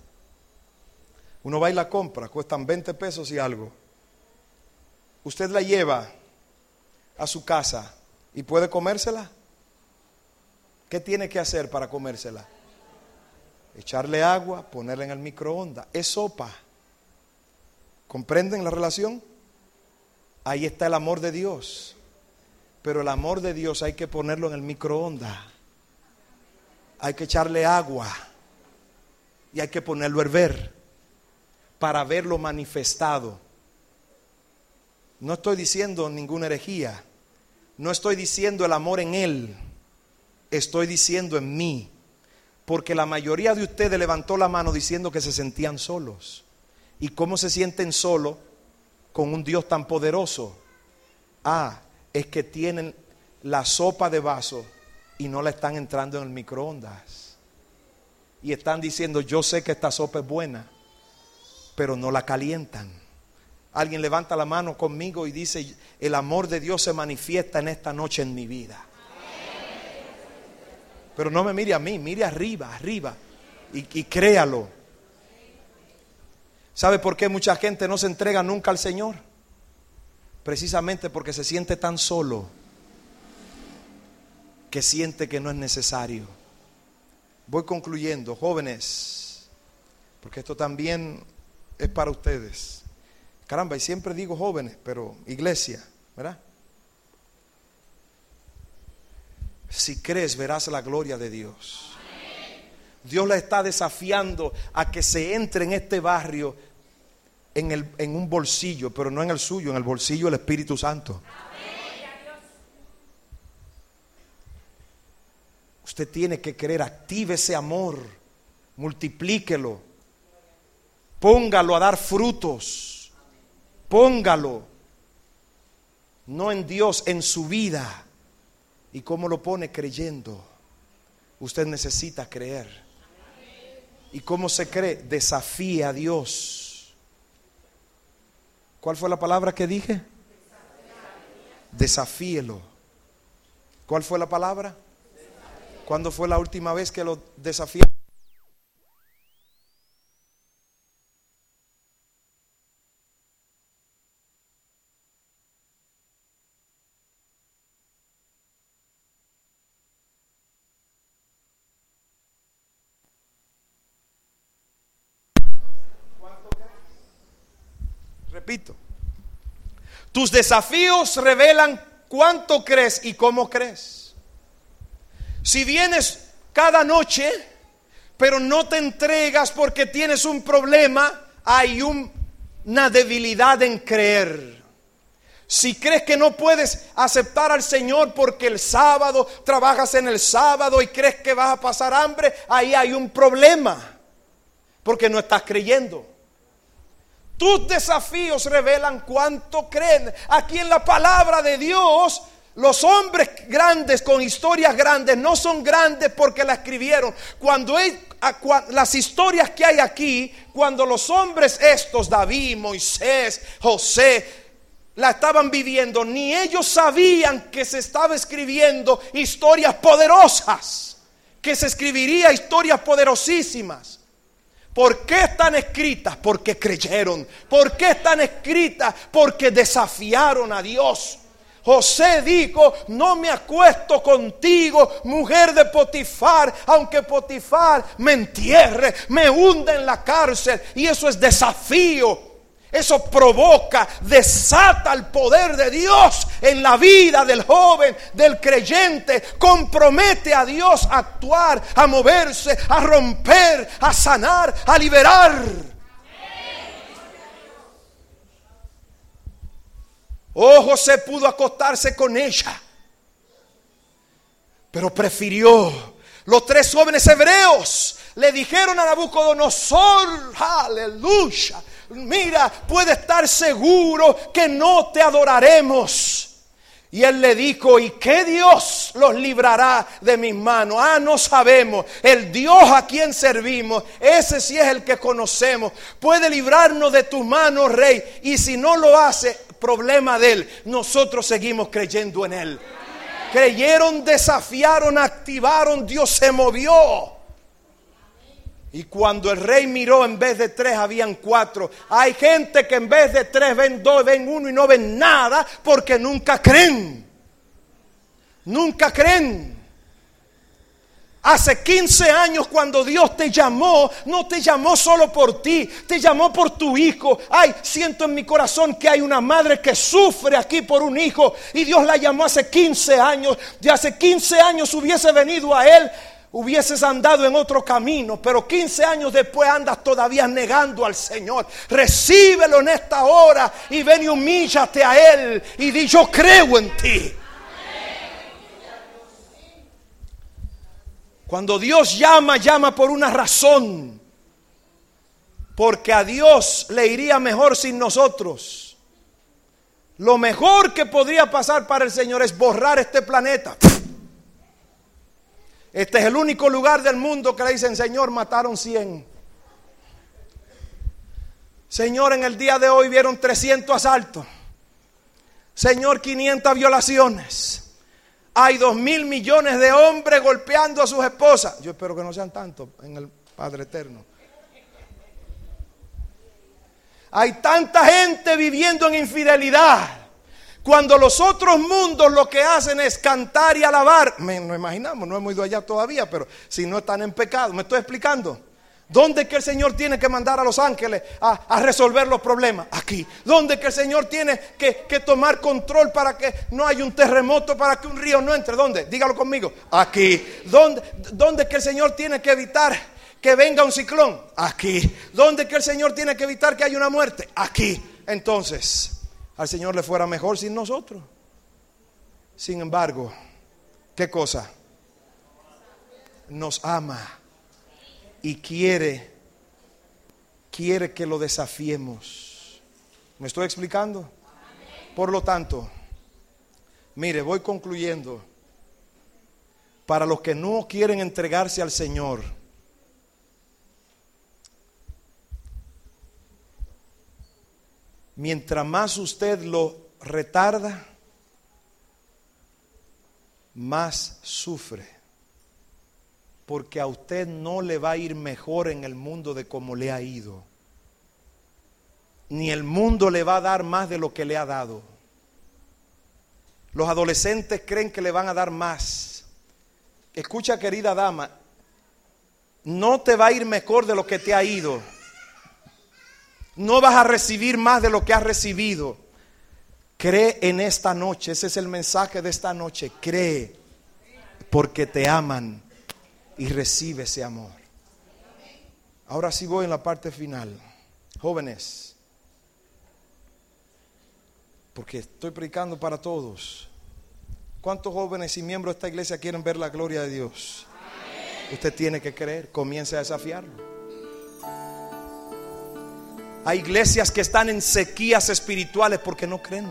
Uno va y la compra, cuestan 20 pesos y algo. Usted la lleva a su casa y puede comérsela. ¿Qué tiene que hacer para comérsela? Echarle agua, ponerla en el microondas. Es sopa. ¿Comprenden la relación? Ahí está el amor de Dios. Pero el amor de Dios hay que ponerlo en el microondas hay que echarle agua y hay que ponerlo a hervir para verlo manifestado. No estoy diciendo ninguna herejía. No estoy diciendo el amor en Él. Estoy diciendo en mí. Porque la mayoría de ustedes levantó la mano diciendo que se sentían solos. ¿Y cómo se sienten solos con un Dios tan poderoso? Ah, es que tienen la sopa de vaso y no la están entrando en el microondas. Y están diciendo, yo sé que esta sopa es buena, pero no la calientan. Alguien levanta la mano conmigo y dice, el amor de Dios se manifiesta en esta noche en mi vida. Pero no me mire a mí, mire arriba, arriba. Y, y créalo. ¿Sabe por qué mucha gente no se entrega nunca al Señor? Precisamente porque se siente tan solo que siente que no es necesario. Voy concluyendo, jóvenes, porque esto también es para ustedes. Caramba, y siempre digo jóvenes, pero iglesia, ¿verdad? Si crees, verás la gloria de Dios. Dios la está desafiando a que se entre en este barrio en, el, en un bolsillo, pero no en el suyo, en el bolsillo del Espíritu Santo. Usted tiene que querer, active ese amor, multiplíquelo, póngalo a dar frutos, póngalo, no en Dios, en su vida. ¿Y cómo lo pone? Creyendo. Usted necesita creer. ¿Y cómo se cree? Desafía a Dios. ¿Cuál fue la palabra que dije? Desafíelo. ¿Cuál fue la palabra? ¿Cuándo fue la última vez que lo desafió? Repito, tus desafíos revelan cuánto crees y cómo crees. Si vienes cada noche, pero no te entregas porque tienes un problema, hay una debilidad en creer. Si crees que no puedes aceptar al Señor porque el sábado trabajas en el sábado y crees que vas a pasar hambre, ahí hay un problema. Porque no estás creyendo. Tus desafíos revelan cuánto creen. Aquí en la palabra de Dios los hombres grandes con historias grandes no son grandes porque la escribieron. Cuando las historias que hay aquí, cuando los hombres estos, David, Moisés, José, la estaban viviendo, ni ellos sabían que se estaba escribiendo historias poderosas, que se escribiría historias poderosísimas. ¿Por qué están escritas? Porque creyeron. ¿Por qué están escritas? Porque desafiaron a Dios. José dijo, no me acuesto contigo, mujer de Potifar, aunque Potifar me entierre, me hunda en la cárcel. Y eso es desafío. Eso provoca, desata el poder de Dios en la vida del joven, del creyente. Compromete a Dios a actuar, a moverse, a romper, a sanar, a liberar. Oh, José pudo acostarse con ella, pero prefirió. Los tres jóvenes hebreos le dijeron a Nabucodonosor, aleluya, mira, puede estar seguro que no te adoraremos. Y él le dijo, ¿y qué Dios los librará de mis manos? Ah, no sabemos. El Dios a quien servimos, ese sí es el que conocemos. Puede librarnos de tus manos, rey. Y si no lo hace, problema de él. Nosotros seguimos creyendo en él. Creyeron, desafiaron, activaron, Dios se movió. Y cuando el rey miró, en vez de tres habían cuatro. Hay gente que en vez de tres ven dos, ven uno y no ven nada porque nunca creen. Nunca creen. Hace 15 años cuando Dios te llamó, no te llamó solo por ti, te llamó por tu hijo. Ay, siento en mi corazón que hay una madre que sufre aquí por un hijo y Dios la llamó hace 15 años. De hace 15 años hubiese venido a él hubieses andado en otro camino, pero 15 años después andas todavía negando al Señor. Recíbelo en esta hora y ven y humíllate a Él y di yo creo en ti. Cuando Dios llama, llama por una razón. Porque a Dios le iría mejor sin nosotros. Lo mejor que podría pasar para el Señor es borrar este planeta. Este es el único lugar del mundo que le dicen, Señor, mataron 100. Señor, en el día de hoy vieron 300 asaltos. Señor, 500 violaciones. Hay 2 mil millones de hombres golpeando a sus esposas. Yo espero que no sean tantos en el Padre Eterno. Hay tanta gente viviendo en infidelidad. Cuando los otros mundos lo que hacen es cantar y alabar, me, no imaginamos, no hemos ido allá todavía, pero si no están en pecado, ¿me estoy explicando? ¿Dónde es que el Señor tiene que mandar a los ángeles a, resolver los problemas? Aquí. ¿Dónde es que el Señor tiene que, tomar control para que no haya un terremoto, para que un río no entre? ¿Dónde? Dígalo conmigo. Aquí. ¿Dónde, dónde es que el Señor tiene que evitar que venga un ciclón? Aquí. ¿Dónde es que el Señor tiene que evitar que haya una muerte? Aquí. Entonces, al Señor le fuera mejor sin nosotros. Sin embargo, ¿qué cosa? Nos ama y quiere, quiere que lo desafiemos. ¿Me estoy explicando? Por lo tanto, mire, voy concluyendo. Para los que no quieren entregarse al Señor, mientras más usted lo retarda, más sufre. Porque a usted no le va a ir mejor en el mundo de como le ha ido. Ni el mundo le va a dar más de lo que le ha dado. Los adolescentes creen que le van a dar más. Escucha querida dama, no te va a ir mejor de lo que te ha ido no vas a recibir más de lo que has recibido. Cree en esta noche, ese es el mensaje de esta noche. Cree porque te aman y recibe ese amor. Ahora sí voy en la parte final. Jóvenes, porque estoy predicando para todos. ¿Cuántos jóvenes y miembros de esta iglesia quieren ver la gloria de Dios? Usted tiene que creer, comience a desafiarlo. Hay iglesias que están en sequías espirituales porque no creen.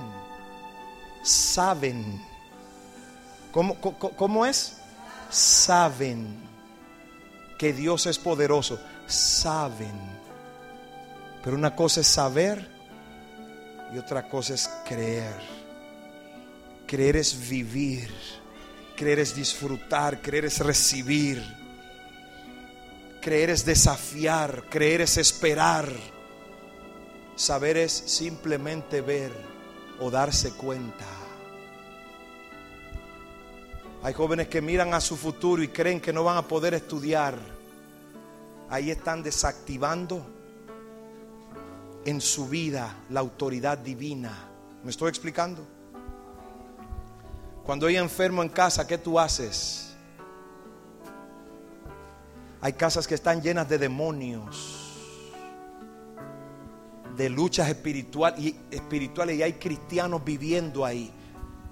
Saben. ¿Cómo, cómo, es? Saben que Dios es poderoso. Saben. Pero una cosa es saber y otra cosa es creer. Creer es vivir. Creer es disfrutar. Creer es recibir. Creer es desafiar. Creer es esperar. Saber es simplemente ver o darse cuenta. Hay jóvenes que miran a su futuro y creen que no van a poder estudiar. Ahí están desactivando en su vida la autoridad divina. ¿Me estoy explicando? Cuando hay enfermo en casa, ¿qué tú haces? Hay casas que están llenas de demonios de luchas y, espirituales y hay cristianos viviendo ahí.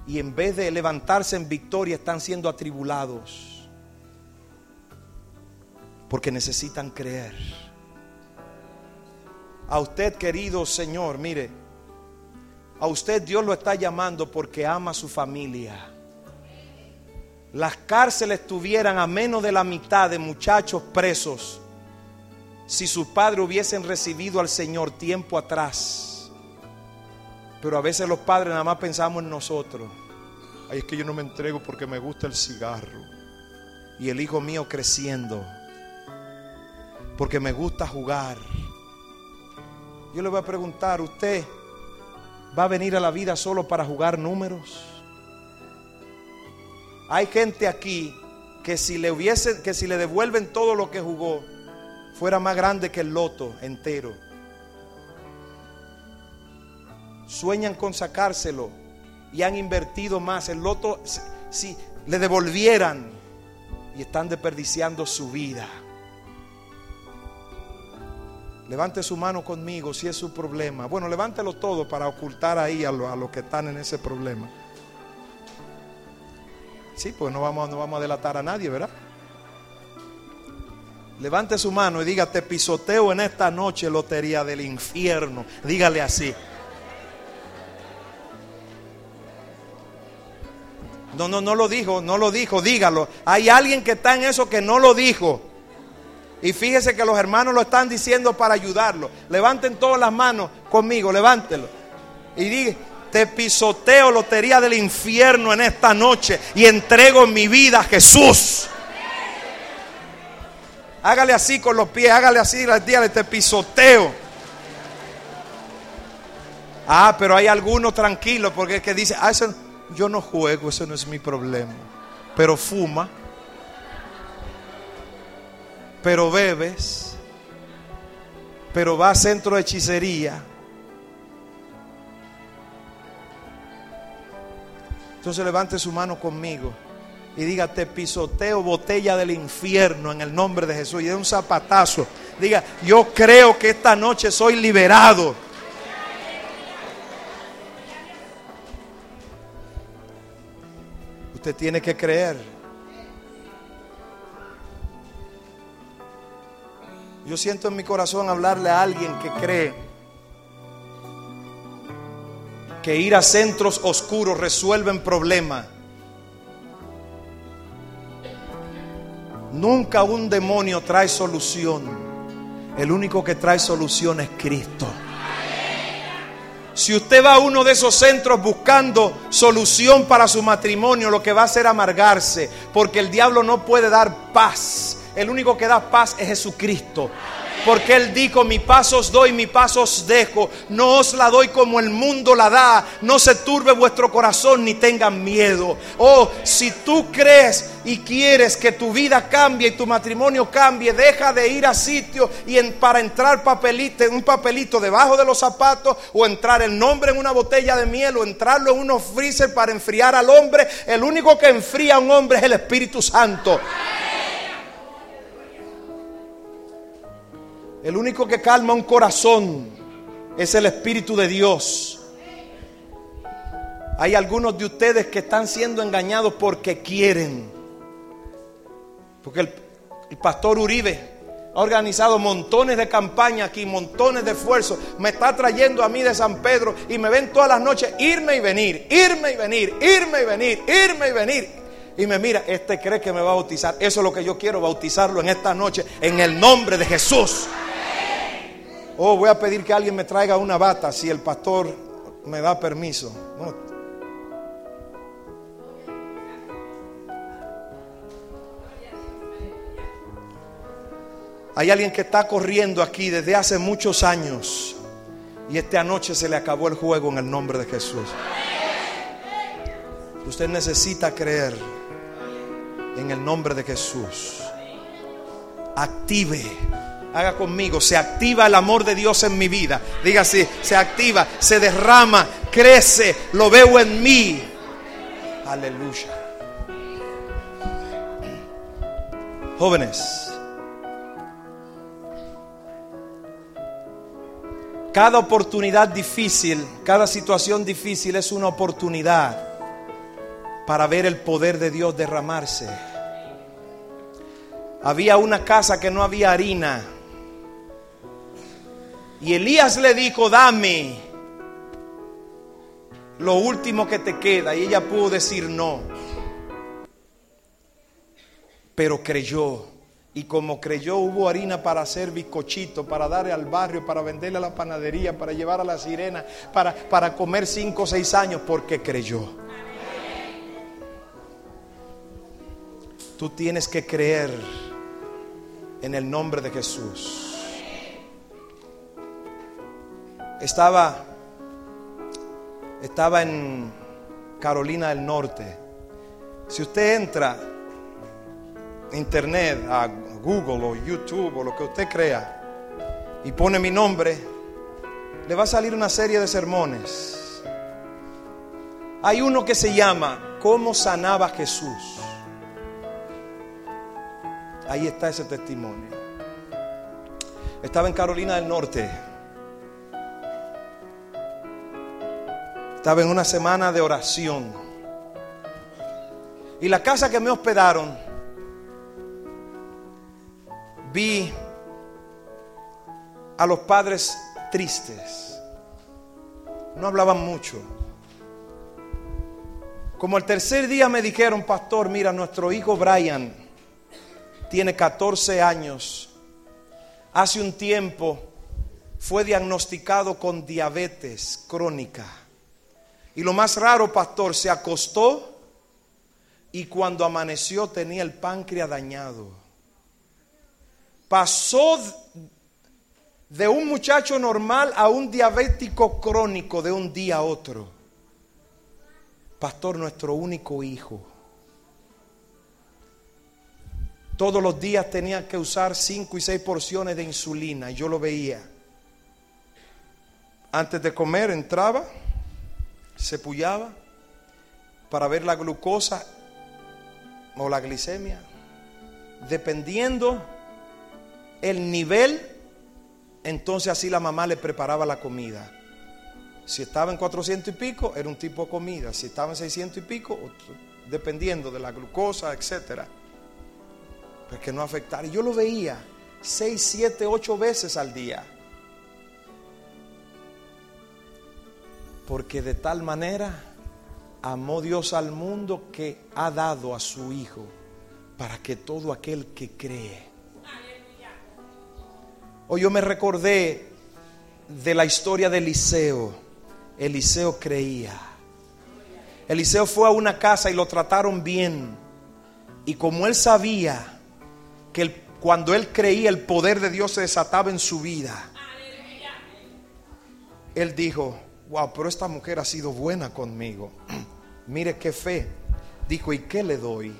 Y en vez de levantarse en victoria están siendo atribulados. Porque necesitan creer. A usted, querido Señor, mire, a usted Dios lo está llamando porque ama a su familia. Las cárceles tuvieran a menos de la mitad de muchachos presos si sus padres hubiesen recibido al Señor tiempo atrás. Pero a veces los padres nada más pensamos en nosotros. Ay, es que yo no me entrego porque me gusta el cigarro. Y el hijo mío creciendo. Porque me gusta jugar. Yo le voy a preguntar, ¿usted va a venir a la vida solo para jugar números? Hay gente aquí que si le hubiesen, que si le devuelven todo lo que jugó, fuera más grande que el loto entero. Sueñan con sacárselo y han invertido más. El loto, si le devolvieran, y están desperdiciando su vida. Levante su mano conmigo si es su problema. Bueno, levántelo todo para ocultar ahí a los que están en ese problema. Sí, pues no vamos, no vamos a delatar a nadie, ¿verdad? Levante su mano y diga, te pisoteo en esta noche, lotería del infierno. Dígale así. No, no, no lo dijo, no lo dijo, dígalo. Hay alguien que está en eso que no lo dijo. Y fíjese que los hermanos lo están diciendo para ayudarlo. Levanten todas las manos conmigo, levántelo. Y diga, te pisoteo lotería del infierno en esta noche y entrego mi vida a Jesús. Hágale así con los pies, hágale así, dígale, te pisoteo. Ah, pero hay algunos tranquilos porque es que dice, ah, yo no juego, eso no es mi problema. Pero fuma pero bebes, pero va a centro de hechicería. Entonces levante su mano conmigo y diga, te pisoteo botella del infierno en el nombre de Jesús. Y de un zapatazo. Diga, yo creo que esta noche soy liberado. Usted tiene que creer. Yo siento en mi corazón hablarle a alguien que cree que ir a centros oscuros resuelven problemas. Nunca un demonio trae solución. El único que trae solución es Cristo. Si usted va a uno de esos centros buscando solución para su matrimonio, lo que va a hacer amargarse, porque el diablo no puede dar paz el único que da paz es Jesucristo. Porque Él dijo, mi paz os doy, mi paz os dejo. No os la doy como el mundo la da. No se turbe vuestro corazón ni tengan miedo. Oh, si tú crees y quieres que tu vida cambie y tu matrimonio cambie, deja de ir a sitio y para entrar papelito, un papelito debajo de los zapatos o entrar el nombre en una botella de miel o entrarlo en unos freezer para enfriar al hombre. El único que enfría a un hombre es el Espíritu Santo. El único que calma un corazón es el Espíritu de Dios. Hay algunos de ustedes que están siendo engañados porque quieren. Porque el, pastor Uribe ha organizado montones de campañas aquí, montones de esfuerzos. Me está trayendo a mí de San Pedro y me ven todas las noches irme y venir, irme y venir, irme y venir, irme y venir. Y me mira, este cree que me va a bautizar. Eso es lo que yo quiero, bautizarlo en esta noche, en el nombre de Jesús. Oh, voy a pedir que alguien me traiga una bata si el pastor me da permiso. Hay alguien que está corriendo aquí desde hace muchos años y esta noche se le acabó el juego en el nombre de Jesús. Usted necesita creer en el nombre de Jesús. Active Haga conmigo, se activa el amor de Dios en mi vida. Diga así, se activa, se derrama, crece, lo veo en mí. Aleluya. Jóvenes, cada oportunidad difícil, cada situación difícil es una oportunidad para ver el poder de Dios derramarse. Había una casa que no había harina y Elías le dijo, dame lo último que te queda. Y ella pudo decir no. Pero creyó. Y como creyó, hubo harina para hacer bizcochito, para darle al barrio, para venderle a la panadería, para llevar a la sirena, para, para comer cinco o seis años, porque creyó. Tú tienes que creer en el nombre de Jesús. Estaba, estaba en Carolina del Norte. Si usted entra a internet, a Google o YouTube o lo que usted crea y pone mi nombre, le va a salir una serie de sermones. Hay uno que se llama ¿Cómo sanaba Jesús? Ahí está ese testimonio. Estaba en Carolina del Norte. Estaba en una semana de oración. Y la casa que me hospedaron, vi a los padres tristes. No hablaban mucho. Como el tercer día me dijeron, pastor, mira, nuestro hijo Brian tiene 14 años. Hace un tiempo fue diagnosticado con diabetes crónica. Y lo más raro, pastor, se acostó y cuando amaneció tenía el páncreas dañado. Pasó de un muchacho normal a un diabético crónico de un día a otro. Pastor, nuestro único hijo. Todos los días tenía que usar cinco y seis porciones de insulina yo lo veía. Antes de comer entraba, se pullaba para ver la glucosa o la glicemia, dependiendo el nivel entonces así la mamá le preparaba la comida. Si estaba en 400 y pico, era un tipo de comida. Si estaba en 600 y pico, dependiendo de la glucosa, etcétera. Pero que no afectara. Y yo lo veía 6, 7, 8 veces al día. Porque de tal manera amó Dios al mundo que ha dado a su Hijo para que todo aquel que cree Hoy yo me recordé de la historia de Eliseo. Eliseo creía. Eliseo fue a una casa y lo trataron bien. Y como él sabía que cuando él creía el poder de Dios se desataba en su vida, él dijo, wow, pero esta mujer ha sido buena conmigo. *clears throat* Mire qué fe. Dijo, ¿y qué le doy?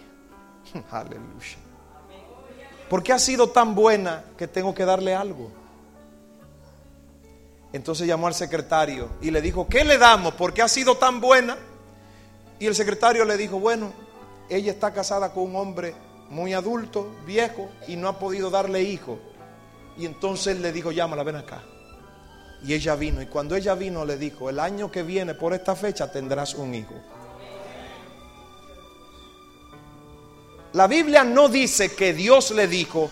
*laughs* Aleluya. ¿Por qué ha sido tan buena que tengo que darle algo? Entonces llamó al secretario y le dijo, ¿qué le damos? ¿Por qué ha sido tan buena? Y el secretario le dijo, bueno, ella está casada con un hombre muy adulto, viejo, y no ha podido darle hijo. Y entonces le dijo, llámala, ven acá. Y ella vino. Y cuando ella vino le dijo, el año que viene por esta fecha tendrás un hijo. La Biblia no dice que Dios le dijo,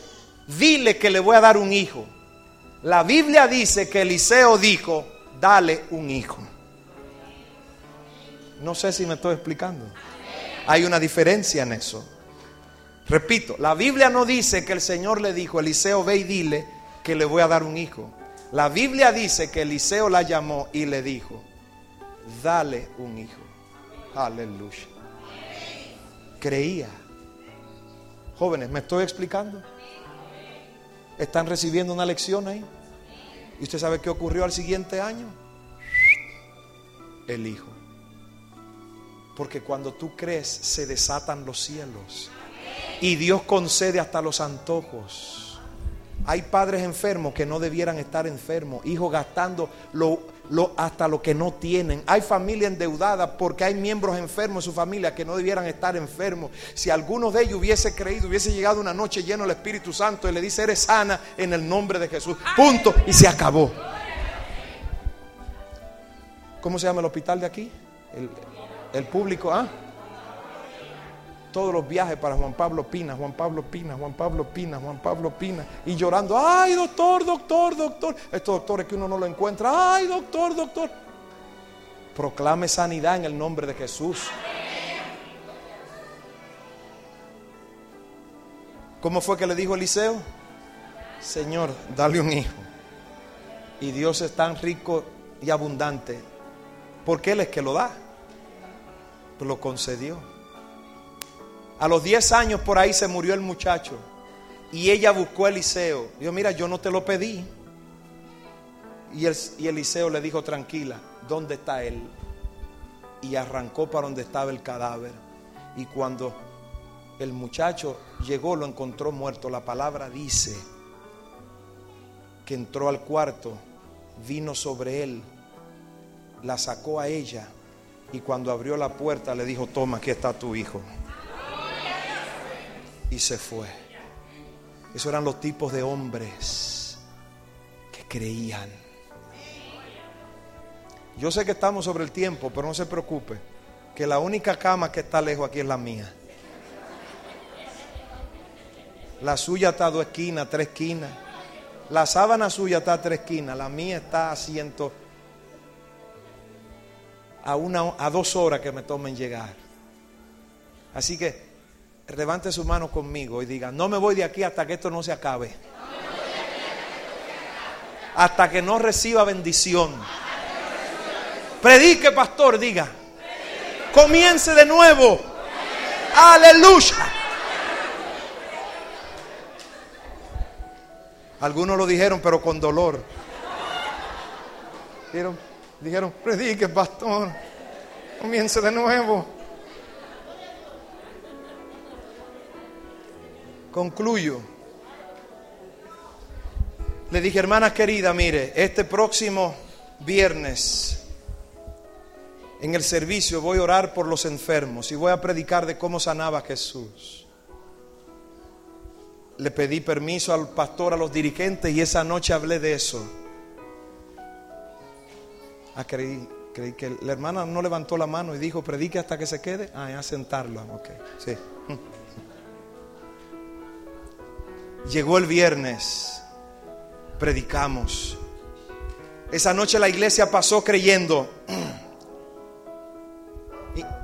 dile que le voy a dar un hijo. La Biblia dice que Eliseo dijo, dale un hijo. No sé si me estoy explicando. Hay una diferencia en eso. Repito, la Biblia no dice que el Señor le dijo, Eliseo ve y dile que le voy a dar un hijo. La Biblia dice que Eliseo la llamó y le dijo, dale un hijo. Aleluya. Creía. Jóvenes, ¿me estoy explicando? ¿Están recibiendo una lección ahí? ¿Y usted sabe qué ocurrió al siguiente año? El Hijo. Porque cuando tú crees se desatan los cielos. Y Dios concede hasta los antojos. Hay padres enfermos que no debieran estar enfermos. Hijos gastando hasta lo que no tienen. Hay familia endeudada porque hay miembros enfermos en su familia que no debieran estar enfermos. Si alguno de ellos hubiese creído, hubiese llegado una noche lleno del Espíritu Santo y le dice, eres sana en el nombre de Jesús. Punto. Y se acabó. ¿Cómo se llama el hospital de aquí? El, el público, ¿ah? Todos los viajes para Juan Pablo Pina, Juan Pablo Pina, Juan Pablo Pina, Juan Pablo Pina, y llorando, ay doctor, doctor, doctor, estos doctores que uno no lo encuentra, ay doctor, doctor. Proclame sanidad en el nombre de Jesús. ¿Cómo fue que le dijo Eliseo? Señor, dale un hijo. Y Dios es tan rico y abundante, porque Él es que lo da, lo concedió. A los 10 años por ahí se murió el muchacho. Y ella buscó a Eliseo. Dijo, mira, yo no te lo pedí. Y, el, Eliseo le dijo, tranquila, ¿dónde está él? Y arrancó para donde estaba el cadáver. Y cuando el muchacho llegó, lo encontró muerto. La palabra dice que entró al cuarto, vino sobre él, la sacó a ella y cuando abrió la puerta le dijo, toma, aquí está tu hijo y se fue. Esos eran los tipos de hombres que creían. Yo sé que estamos sobre el tiempo, pero no se preocupe, que la única cama que está lejos aquí es la mía. La suya está a dos esquinas, tres esquinas. La sábana suya está a tres esquinas, la mía está a ciento, a, una, a dos horas que me tomen llegar. Así que levante su mano conmigo y diga, no me voy de aquí hasta que esto no se acabe. Hasta que no reciba bendición. Predique, pastor, diga. Comience de nuevo. Aleluya. Algunos lo dijeron, pero con dolor. Dijeron, dijeron predique, pastor. Comience de nuevo. Concluyo. Le dije, hermana querida, mire, este próximo viernes en el servicio voy a orar por los enfermos y voy a predicar de cómo sanaba Jesús. Le pedí permiso al pastor, a los dirigentes y esa noche hablé de eso. Ah, creí, que la hermana no levantó la mano y dijo, predique hasta que se quede. Ah, a sentarlo. Ok, sí. Llegó el viernes, predicamos. Esa noche la iglesia pasó creyendo.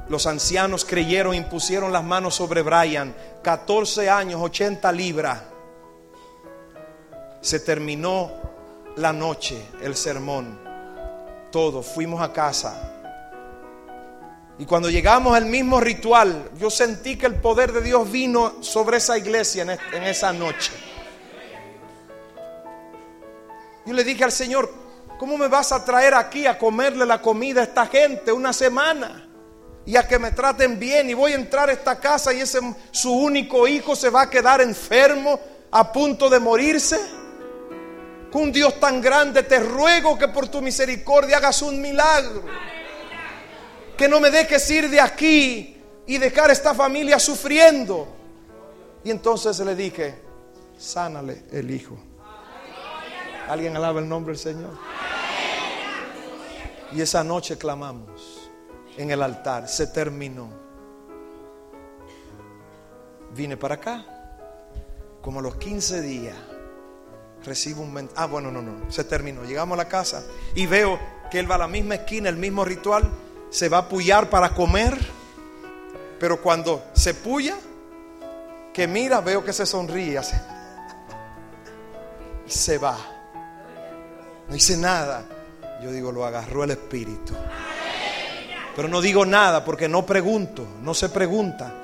Los ancianos creyeron, impusieron las manos sobre Brian. 14 años, 80 libras. Se terminó la noche, el sermón. Todo, fuimos a casa. Y cuando llegamos al mismo ritual, yo sentí que el poder de Dios vino sobre esa iglesia en, esa noche. Yo le dije al Señor, ¿cómo me vas a traer aquí a comerle la comida a esta gente una semana? Y a que me traten bien y voy a entrar a esta casa y ese su único hijo se va a quedar enfermo a punto de morirse. Con un Dios tan grande te ruego que por tu misericordia hagas un milagro que no me dejes ir de aquí y dejar esta familia sufriendo. Y entonces le dije, sánale el hijo. ¿Alguien alaba el nombre del Señor? Y esa noche clamamos en el altar, se terminó. Vine para acá, como a los 15 días, recibo un... Ah, bueno, no, no, se terminó. Llegamos a la casa y veo que él va a la misma esquina, el mismo ritual, se va a pullar para comer, pero cuando se puya, que mira, veo que se sonríe, y se va. No dice nada. Yo digo, lo agarró el Espíritu. Pero no digo nada porque no pregunto, no se pregunta.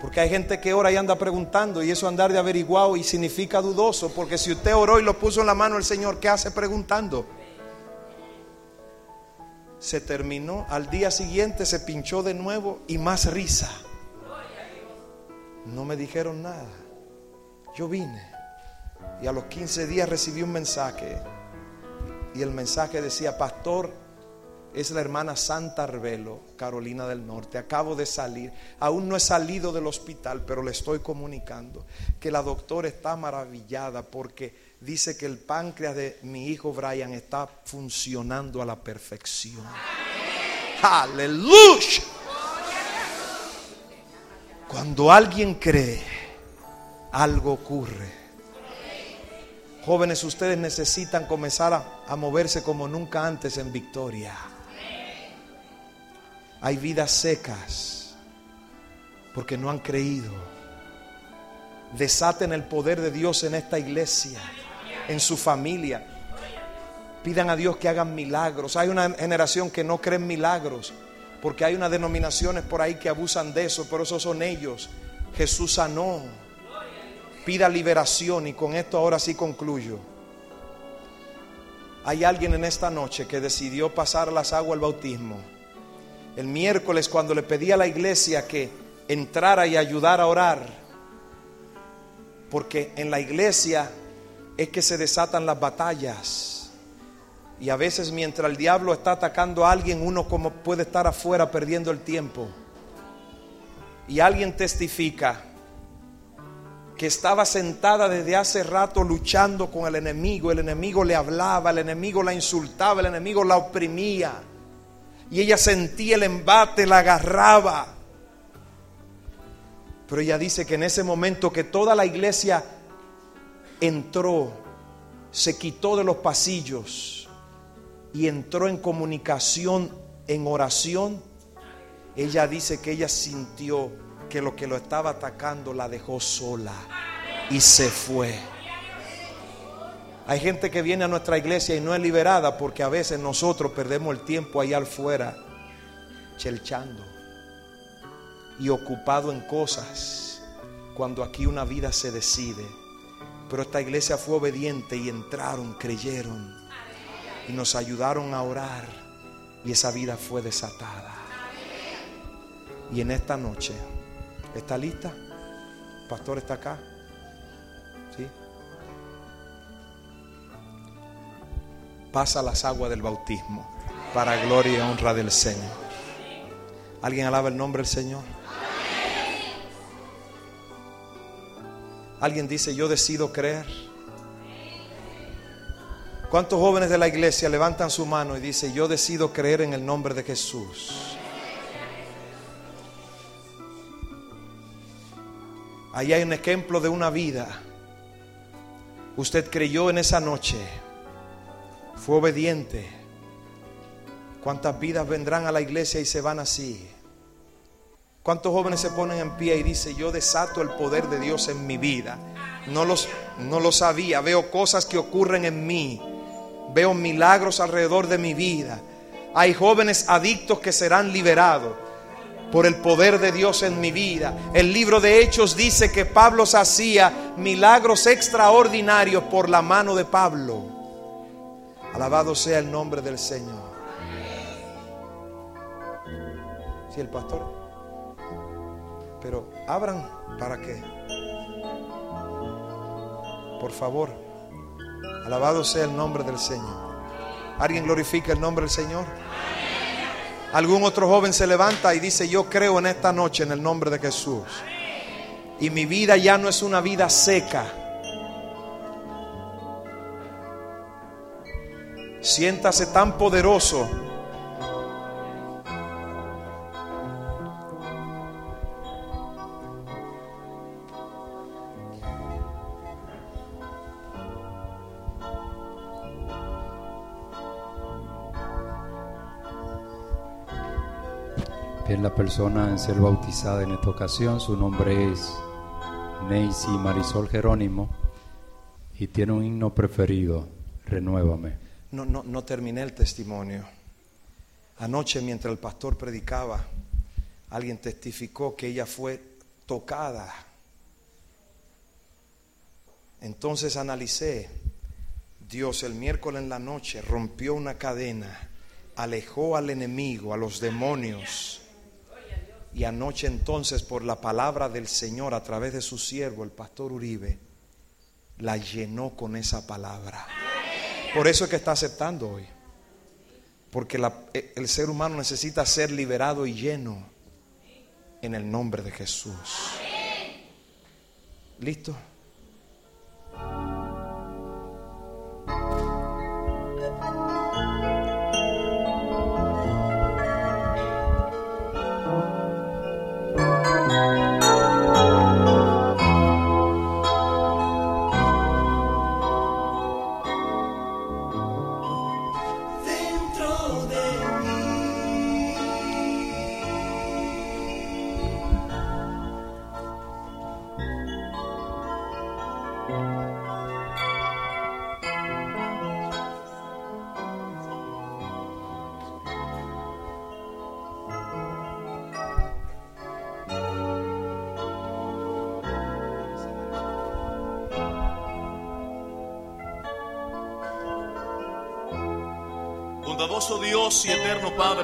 Porque hay gente que ora y anda preguntando y eso andar de averiguado y significa dudoso. Porque si usted oró y lo puso en la mano el Señor, ¿qué hace preguntando? Se terminó, al día siguiente se pinchó de nuevo y más risa. No me dijeron nada. Yo vine y a los 15 días recibí un mensaje y el mensaje decía, pastor, es la hermana Santa Arbelo, Carolina del Norte. Acabo de salir. Aún no he salido del hospital, pero le estoy comunicando que la doctora está maravillada porque dice que el páncreas de mi hijo Brian está funcionando a la perfección. Aleluya. Cuando alguien cree, algo ocurre. Jóvenes, ustedes necesitan comenzar a, a, moverse como nunca antes en victoria. Hay vidas secas porque no han creído. Desaten el poder de Dios en esta iglesia en su familia. Pidan a Dios que hagan milagros. Hay una generación que no cree en milagros, porque hay unas denominaciones por ahí que abusan de eso, pero esos son ellos. Jesús sanó. Pida liberación y con esto ahora sí concluyo. Hay alguien en esta noche que decidió pasar las aguas al bautismo. El miércoles cuando le pedí a la iglesia que entrara y ayudara a orar, porque en la iglesia es que se desatan las batallas. Y a veces mientras el diablo está atacando a alguien, uno como puede estar afuera perdiendo el tiempo. Y alguien testifica que estaba sentada desde hace rato luchando con el enemigo. El enemigo le hablaba, el enemigo la insultaba, el enemigo la oprimía. Y ella sentía el embate, la agarraba. Pero ella dice que en ese momento que toda la iglesia entró, se quitó de los pasillos y entró en comunicación, en oración, ella dice que ella sintió que lo que lo estaba atacando la dejó sola y se fue. Hay gente que viene a nuestra iglesia y no es liberada porque a veces nosotros perdemos el tiempo allá afuera chelchando y ocupado en cosas cuando aquí una vida se decide. Pero esta iglesia fue obediente y entraron, creyeron y nos ayudaron a orar y esa vida fue desatada. Y en esta noche, ¿está lista? pastor está acá. ¿Sí? Pasa las aguas del bautismo para gloria y honra del Señor. ¿Alguien alaba el nombre del Señor? Alguien dice, yo decido creer. ¿Cuántos jóvenes de la iglesia levantan su mano y dicen, yo decido creer en el nombre de Jesús? Ahí hay un ejemplo de una vida. Usted creyó en esa noche, fue obediente. ¿Cuántas vidas vendrán a la iglesia y se van así? ¿Cuántos jóvenes se ponen en pie y dicen, yo desato el poder de Dios en mi vida? No, los, no lo sabía, veo cosas que ocurren en mí, veo milagros alrededor de mi vida. Hay jóvenes adictos que serán liberados por el poder de Dios en mi vida. El libro de Hechos dice que Pablo hacía milagros extraordinarios por la mano de Pablo. Alabado sea el nombre del Señor. Si el pastor. Pero abran para qué. Por favor. Alabado sea el nombre del Señor. ¿Alguien glorifica el nombre del Señor? Algún otro joven se levanta y dice, yo creo en esta noche en el nombre de Jesús. Y mi vida ya no es una vida seca. Siéntase tan poderoso es la persona en ser bautizada en esta ocasión. Su nombre es Neisy Marisol Jerónimo y tiene un himno preferido, Renuévame. No, no, no terminé el testimonio. Anoche mientras el pastor predicaba, alguien testificó que ella fue tocada. Entonces analicé, Dios el miércoles en la noche rompió una cadena, alejó al enemigo, a los demonios y anoche entonces por la palabra del Señor a través de su siervo, el pastor Uribe, la llenó con esa palabra. Por eso es que está aceptando hoy. Porque eh, el ser humano necesita ser liberado y lleno en el nombre de Jesús. ¿Listo?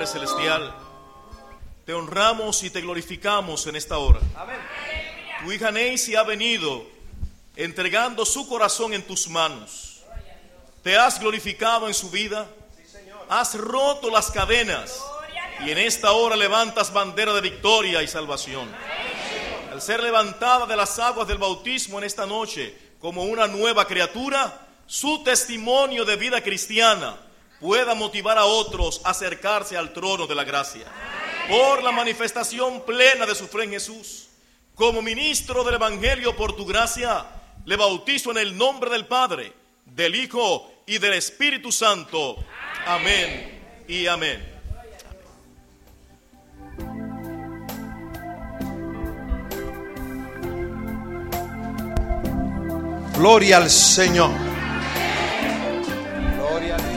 Padre Celestial, te honramos y te glorificamos en esta hora. Tu hija Neisy ha venido entregando su corazón en tus manos. Te has glorificado en su vida. Has roto las cadenas. Y en esta hora levantas bandera de victoria y salvación. al ser levantada de las aguas del bautismo en esta noche como una nueva criatura, su testimonio de vida cristiana pueda motivar a otros a acercarse al trono de la gracia. Por la manifestación plena de su fe en Jesús. Como ministro del Evangelio por tu gracia, le bautizo en el nombre del Padre, del Hijo y del Espíritu Santo. Amén y amén. Gloria al Señor. Gloria a Dios.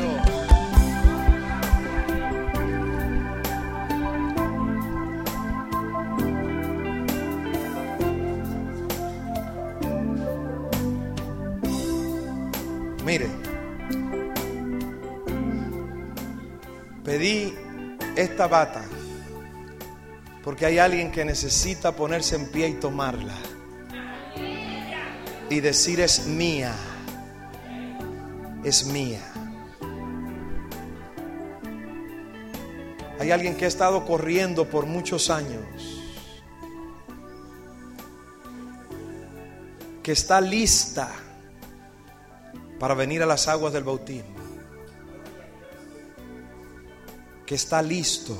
Mire, pedí esta bata porque hay alguien que necesita ponerse en pie y tomarla. Y decir es mía, es mía. Hay alguien que ha estado corriendo por muchos años, que está lista para venir a las aguas del bautismo, que está listo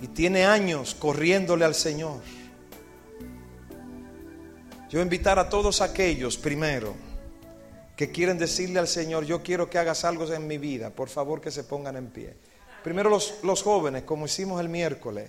y tiene años corriéndole al Señor. Yo invitar a todos aquellos primero que quieren decirle al Señor, yo quiero que hagas algo en mi vida, por favor que se pongan en pie. Primero los, los jóvenes, como hicimos el miércoles,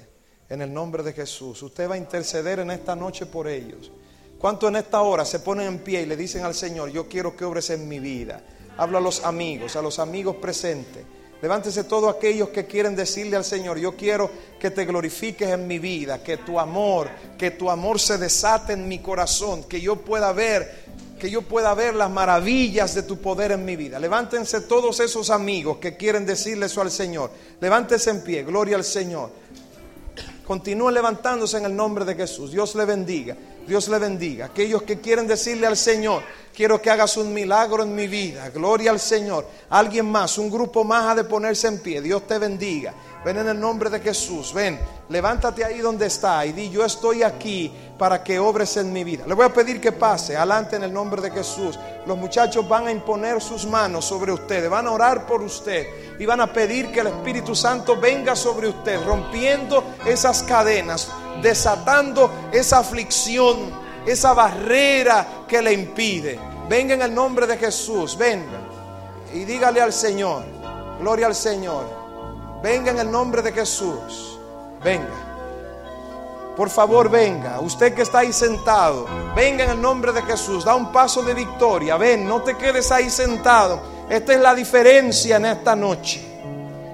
en el nombre de Jesús. Usted va a interceder en esta noche por ellos. ¿Cuánto en esta hora se ponen en pie y le dicen al Señor, yo quiero que obres en mi vida? Habla a los amigos, a los amigos presentes. Levántese todos aquellos que quieren decirle al Señor, yo quiero que te glorifiques en mi vida, que tu amor, que tu amor se desate en mi corazón, que yo pueda ver, que yo pueda ver las maravillas de tu poder en mi vida. Levántense todos esos amigos que quieren decirle eso al Señor. Levántese en pie, gloria al Señor. Continúen levantándose en el nombre de Jesús. Dios le bendiga. Dios le bendiga. Aquellos que quieren decirle al Señor, quiero que hagas un milagro en mi vida. Gloria al Señor. Alguien más, un grupo más ha de ponerse en pie. Dios te bendiga. Ven en el nombre de Jesús. Ven, levántate ahí donde está y di, yo estoy aquí para que obres en mi vida. Le voy a pedir que pase adelante en el nombre de Jesús. Los muchachos van a imponer sus manos sobre ustedes, van a orar por usted y van a pedir que el Espíritu Santo venga sobre usted, rompiendo esas cadenas, desatando esa aflicción, esa barrera que le impide. Venga en el nombre de Jesús, venga y dígale al Señor, gloria al Señor. Venga en el nombre de Jesús. Venga. Por favor, venga. Usted que está ahí sentado, venga en el nombre de Jesús. Da un paso de victoria. Ven, no te quedes ahí sentado. Esta es la diferencia en esta noche.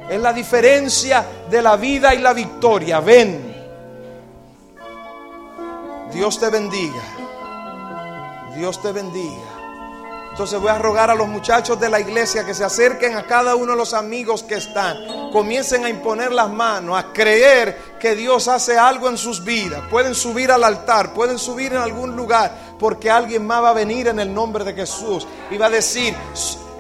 Es la diferencia de la vida y la victoria. Ven. Dios te bendiga. Dios te bendiga. Entonces voy a rogar a los muchachos de la iglesia que se acerquen a cada uno de los amigos que están. Comiencen a imponer las manos, a creer que Dios hace algo en sus vidas. Pueden subir al altar, pueden subir en algún lugar, porque alguien más va a venir en el nombre de Jesús y va a decir,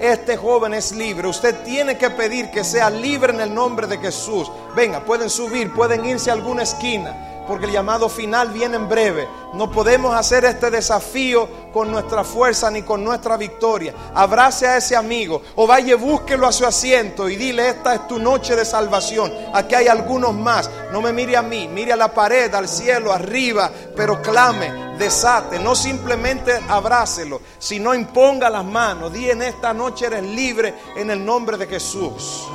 este joven es libre. Usted tiene que pedir que sea libre en el nombre de Jesús. Venga, pueden subir, pueden irse a alguna esquina porque el llamado final viene en breve. No podemos hacer este desafío con nuestra fuerza ni con nuestra victoria. Abrace a ese amigo o vaya, búsquelo a su asiento y dile, esta es tu noche de salvación. Aquí hay algunos más. No me mire a mí, mire a la pared, al cielo, arriba, pero clame, desate. No simplemente abrácelo, sino imponga las manos. Di en esta noche eres libre en el nombre de Jesús.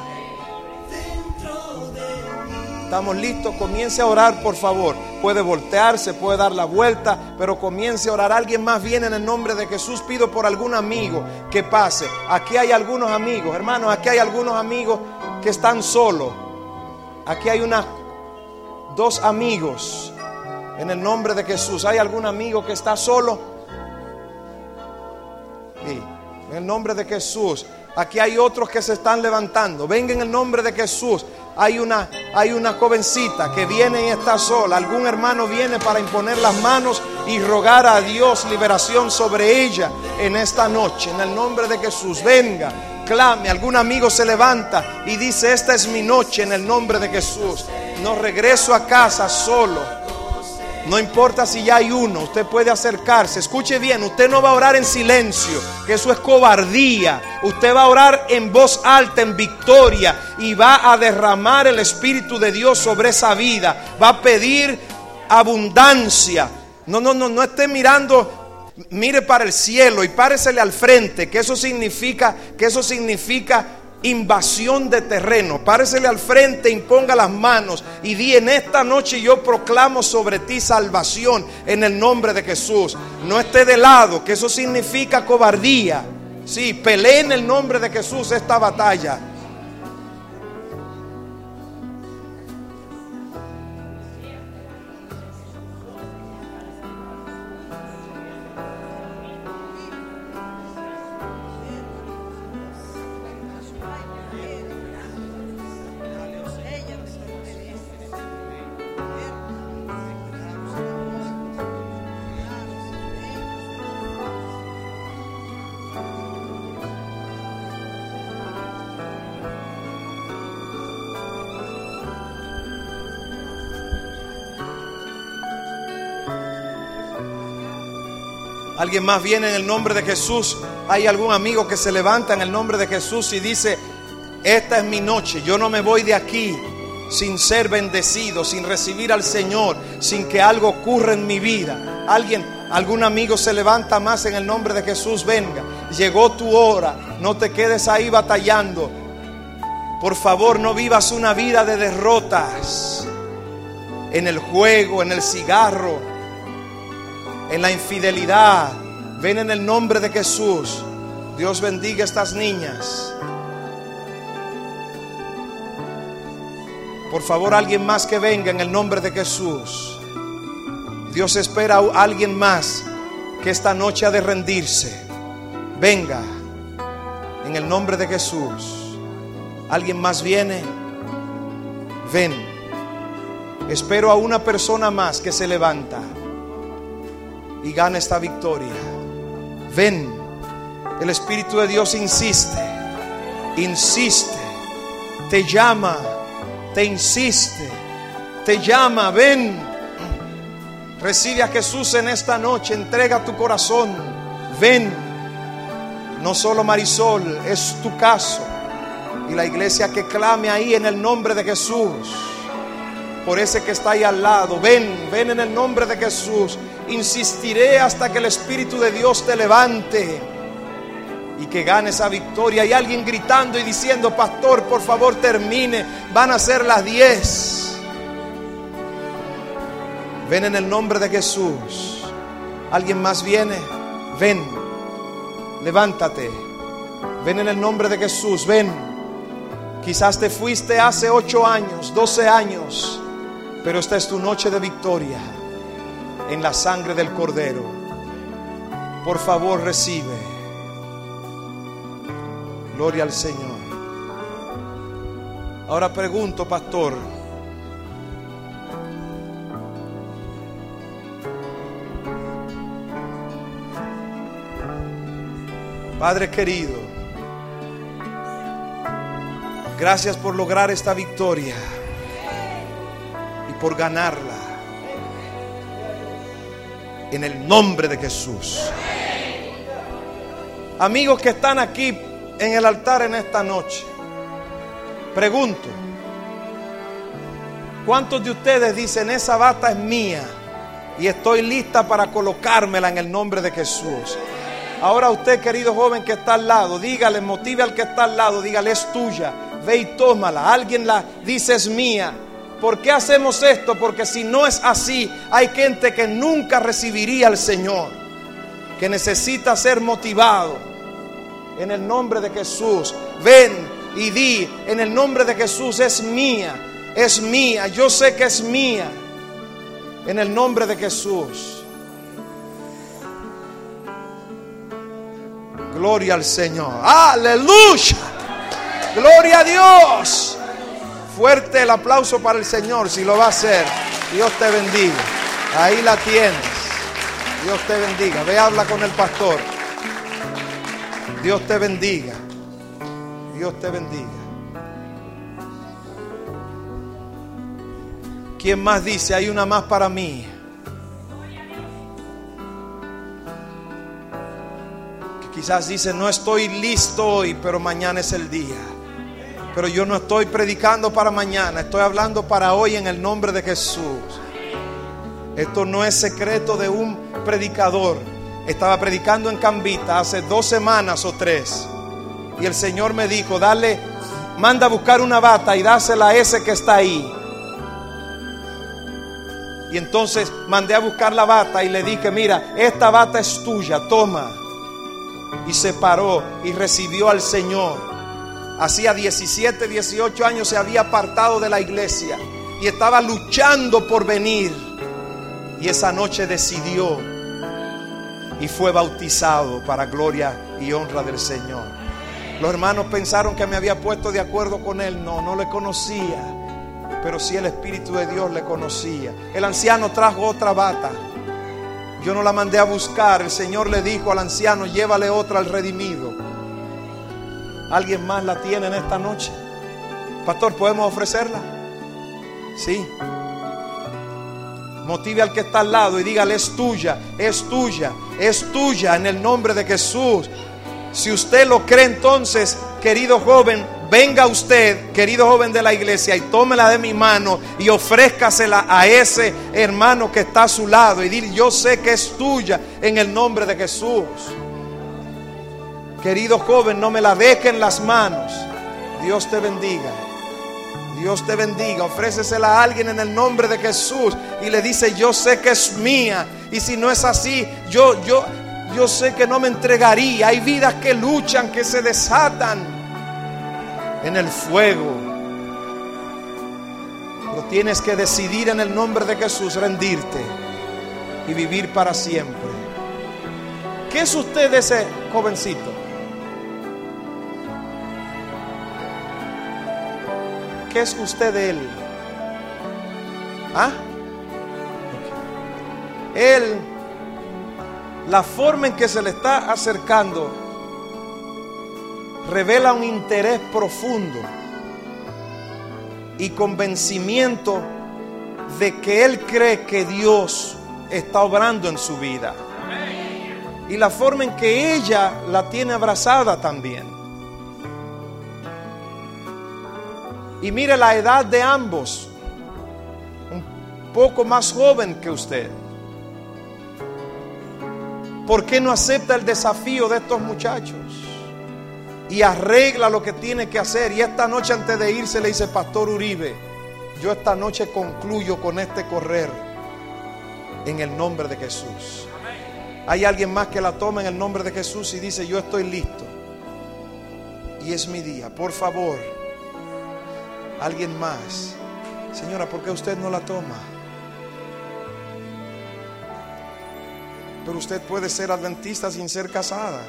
Estamos listos, comience a orar por favor. Puede voltearse, puede dar la vuelta, pero comience a orar. Alguien más viene en el nombre de Jesús. Pido por algún amigo que pase. Aquí hay algunos amigos, hermanos, aquí hay algunos amigos que están solos. Aquí hay unas dos amigos en el nombre de Jesús. ¿Hay algún amigo que está solo? Sí, en el nombre de Jesús. Aquí hay otros que se están levantando. Venga en el nombre de Jesús hay una, hay una jovencita que viene y está sola. Algún hermano viene para imponer las manos y rogar a Dios liberación sobre ella en esta noche. En el nombre de Jesús, venga, clame. Algún amigo se levanta y dice, esta es mi noche en el nombre de Jesús. No regreso a casa solo. No importa si ya hay uno, usted puede acercarse. Escuche bien, usted no va a orar en silencio, que eso es cobardía. Usted va a orar en voz alta, en victoria, y va a derramar el Espíritu de Dios sobre esa vida. Va a pedir abundancia. No, no, no, no esté mirando, mire para el cielo y páresele al frente, que eso significa, que eso significa invasión de terreno. Páresele al frente, imponga las manos y di en esta noche yo proclamo sobre ti salvación en el nombre de Jesús. No esté de lado, que eso significa cobardía. Sí, pelee en el nombre de Jesús esta batalla. Alguien más viene en el nombre de Jesús. Hay algún amigo que se levanta en el nombre de Jesús y dice, esta es mi noche, yo no me voy de aquí sin ser bendecido, sin recibir al Señor, sin que algo ocurra en mi vida. Alguien, algún amigo se levanta más en el nombre de Jesús, venga, llegó tu hora, no te quedes ahí batallando. Por favor, no vivas una vida de derrotas en el juego, en el cigarro, en la infidelidad. Ven en el nombre de Jesús. Dios bendiga a estas niñas. Por favor, alguien más que venga en el nombre de Jesús. Dios espera a alguien más que esta noche ha de rendirse. Venga en el nombre de Jesús. ¿Alguien más viene? Ven. Espero a una persona más que se levanta y gana esta victoria. Ven, el Espíritu de Dios insiste, insiste, te llama, te insiste, te llama, ven. Recibe a Jesús en esta noche, entrega tu corazón, ven. No solo Marisol, es tu caso. Y la iglesia que clame ahí en el nombre de Jesús. Por ese que está ahí al lado. Ven, ven en el nombre de Jesús. Insistiré hasta que el Espíritu de Dios te levante y que gane esa victoria. Hay alguien gritando y diciendo, pastor, por favor termine. Van a ser las 10. Ven en el nombre de Jesús. ¿Alguien más viene? Ven. Levántate. Ven en el nombre de Jesús. Ven. Quizás te fuiste hace 8 años, 12 años, pero esta es tu noche de victoria en la sangre del Cordero. Por favor, recibe. Gloria al Señor. Ahora pregunto, pastor. Padre querido, gracias por lograr esta victoria y por ganarla en el nombre de Jesús. Amigos que están aquí en el altar en esta noche, pregunto, ¿cuántos de ustedes dicen esa bata es mía y estoy lista para colocármela en el nombre de Jesús? Ahora usted, querido joven que está al lado, dígale, motive al que está al lado, dígale, es tuya, ve y tómala. Alguien la dice es mía. ¿Por qué hacemos esto? Porque si no es así, hay gente que nunca recibiría al Señor, que necesita ser motivado. En el nombre de Jesús, ven y di, en el nombre de Jesús es mía, es mía, yo sé que es mía. En el nombre de Jesús. Gloria al Señor. Aleluya. Gloria a Dios. Fuerte el aplauso para el Señor si lo va a hacer. Dios te bendiga. Ahí la tienes. Dios te bendiga. Ve, habla con el pastor. Dios te bendiga. Dios te bendiga. ¿Quién más dice? Hay una más para mí. Quizás dice, no estoy listo hoy, pero mañana es el día. Pero yo no estoy predicando para mañana, estoy hablando para hoy en el nombre de Jesús. Esto no es secreto de un predicador. Estaba predicando en Cambita hace dos semanas o tres. Y el Señor me dijo, dale, manda a buscar una bata y dásela a ese que está ahí. Y entonces mandé a buscar la bata y le dije, mira, esta bata es tuya, toma. Y se paró y recibió al Señor. Hacía 17, 18 años se había apartado de la iglesia y estaba luchando por venir. Y esa noche decidió y fue bautizado para gloria y honra del Señor. Los hermanos pensaron que me había puesto de acuerdo con él. No, no le conocía pero si el Espíritu de Dios le conocía. El anciano trajo otra bata. Yo no la mandé a buscar. El Señor le dijo al anciano, llévale otra al redimido. ¿Alguien más la tiene en esta noche? Pastor, ¿podemos ofrecerla? Sí. Motive al que está al lado y dígale, es tuya, es tuya, es tuya en el nombre de Jesús. Si usted lo cree entonces, querido joven, venga usted, querido joven de la iglesia, y tómela de mi mano y ofrézcasela a ese hermano que está a su lado y dile, yo sé que es tuya en el nombre de Jesús. Querido joven, no me la deje en las manos. Dios te bendiga. Dios te bendiga. Ofrécesela a alguien en el nombre de Jesús y le dice, yo sé que es mía. Y si no es así, yo, yo, yo sé que no me entregaría. Hay vidas que luchan, que se desatan en el fuego. Pero tienes que decidir en el nombre de Jesús rendirte y vivir para siempre. ¿Qué es usted ese jovencito? ¿Qué es usted de él? ¿Ah? Él, la forma en que se le está acercando revela un interés profundo y convencimiento de que él cree que Dios está obrando en su vida. Y la forma en que ella la tiene abrazada también. Y mire la edad de ambos, un poco más joven que usted. ¿Por qué no acepta el desafío de estos muchachos? y arregla lo que tiene que hacer. Y esta noche antes de irse le dice, Pastor Uribe, yo esta noche concluyo con este correr en el nombre de Jesús. Hay alguien más que la toma en el nombre de Jesús y dice, yo estoy listo. Y es mi día. Por favor, alguien más. Señora, ¿por qué usted no la toma? Pero usted puede ser adventista sin ser casada.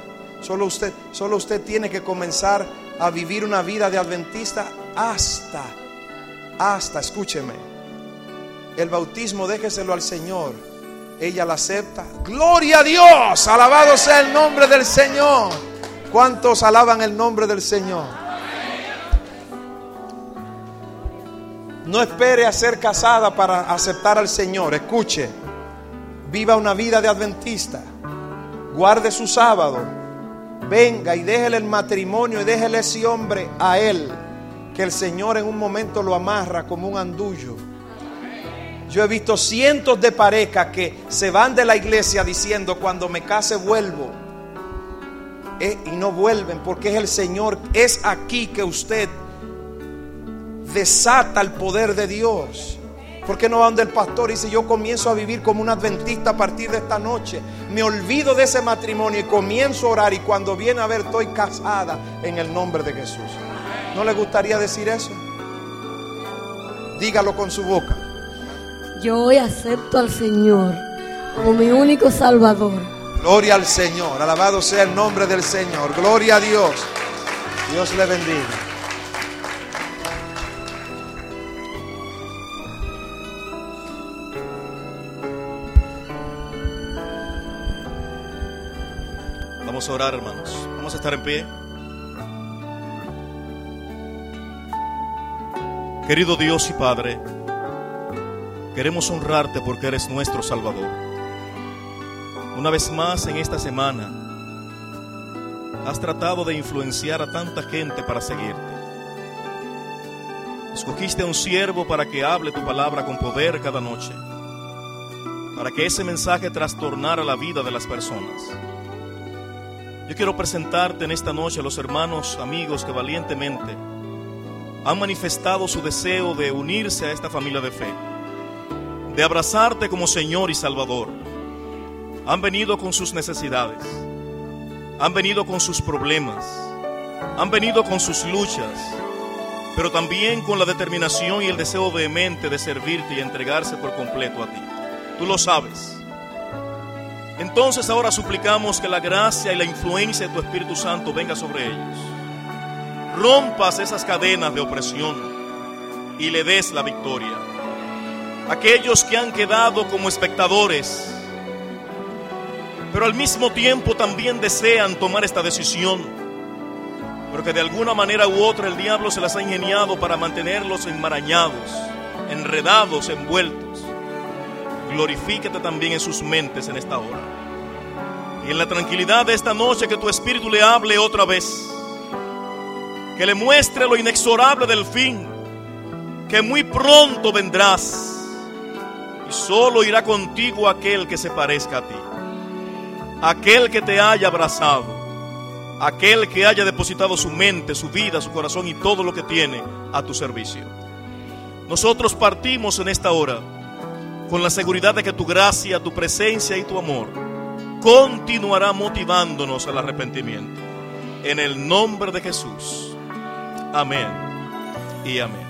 Solo usted, solo usted tiene que comenzar a vivir una vida de adventista hasta, hasta, escúcheme. El bautismo déjeselo al Señor. Ella la acepta. Gloria a Dios. Alabado sea el nombre del Señor. ¿Cuántos alaban el nombre del Señor? No espere a ser casada para aceptar al Señor. Escuche. Viva una vida de adventista. Guarde su sábado venga y déjele el matrimonio y déjele ese hombre a él, que el Señor en un momento lo amarra como un andullo. Yo he visto cientos de parejas que se van de la iglesia diciendo, cuando me case vuelvo. Eh, y no vuelven porque es el Señor, es aquí que usted desata el poder de Dios. ¿Por qué no va donde el pastor y dice, yo comienzo a vivir como un adventista a partir de esta noche? Me olvido de ese matrimonio y comienzo a orar y cuando viene a ver estoy casada en el nombre de Jesús. ¿No le gustaría decir eso? Dígalo con su boca. Yo hoy acepto al Señor como mi único Salvador. Gloria al Señor, alabado sea el nombre del Señor. Gloria a Dios. Dios le bendiga. Vamos a orar, hermanos. Vamos a estar en pie. Querido Dios y Padre, queremos honrarte porque eres nuestro Salvador. Una vez más en esta semana, has tratado de influenciar a tanta gente para seguirte. Escogiste a un siervo para que hable tu palabra con poder cada noche, para que ese mensaje trastornara la vida de las personas. Yo quiero presentarte en esta noche a los hermanos, amigos que valientemente han manifestado su deseo de unirse a esta familia de fe, de abrazarte como Señor y Salvador. Han venido con sus necesidades, han venido con sus problemas, han venido con sus luchas, pero también con la determinación y el deseo vehemente de servirte y entregarse por completo a ti. Tú lo sabes. Entonces ahora suplicamos que la gracia y la influencia de tu Espíritu Santo venga sobre ellos rompas esas cadenas de opresión y le des la victoria. Aquellos que han quedado como espectadores, pero al mismo tiempo también desean tomar esta decisión, pero que de alguna manera u otra el diablo se las ha ingeniado para mantenerlos enmarañados, enredados, envueltos. Glorifícate también en sus mentes en esta hora. Y en la tranquilidad de esta noche que tu espíritu le hable otra vez que le muestre lo inexorable del fin, que muy pronto vendrás y solo irá contigo aquel que se parezca a ti, aquel que te haya abrazado, aquel que haya depositado su mente, su vida, su corazón y todo lo que tiene a tu servicio. Nosotros partimos en esta hora con la seguridad de que tu gracia, tu presencia y tu amor continuará motivándonos al arrepentimiento. En el nombre de Jesús. Amén y amén.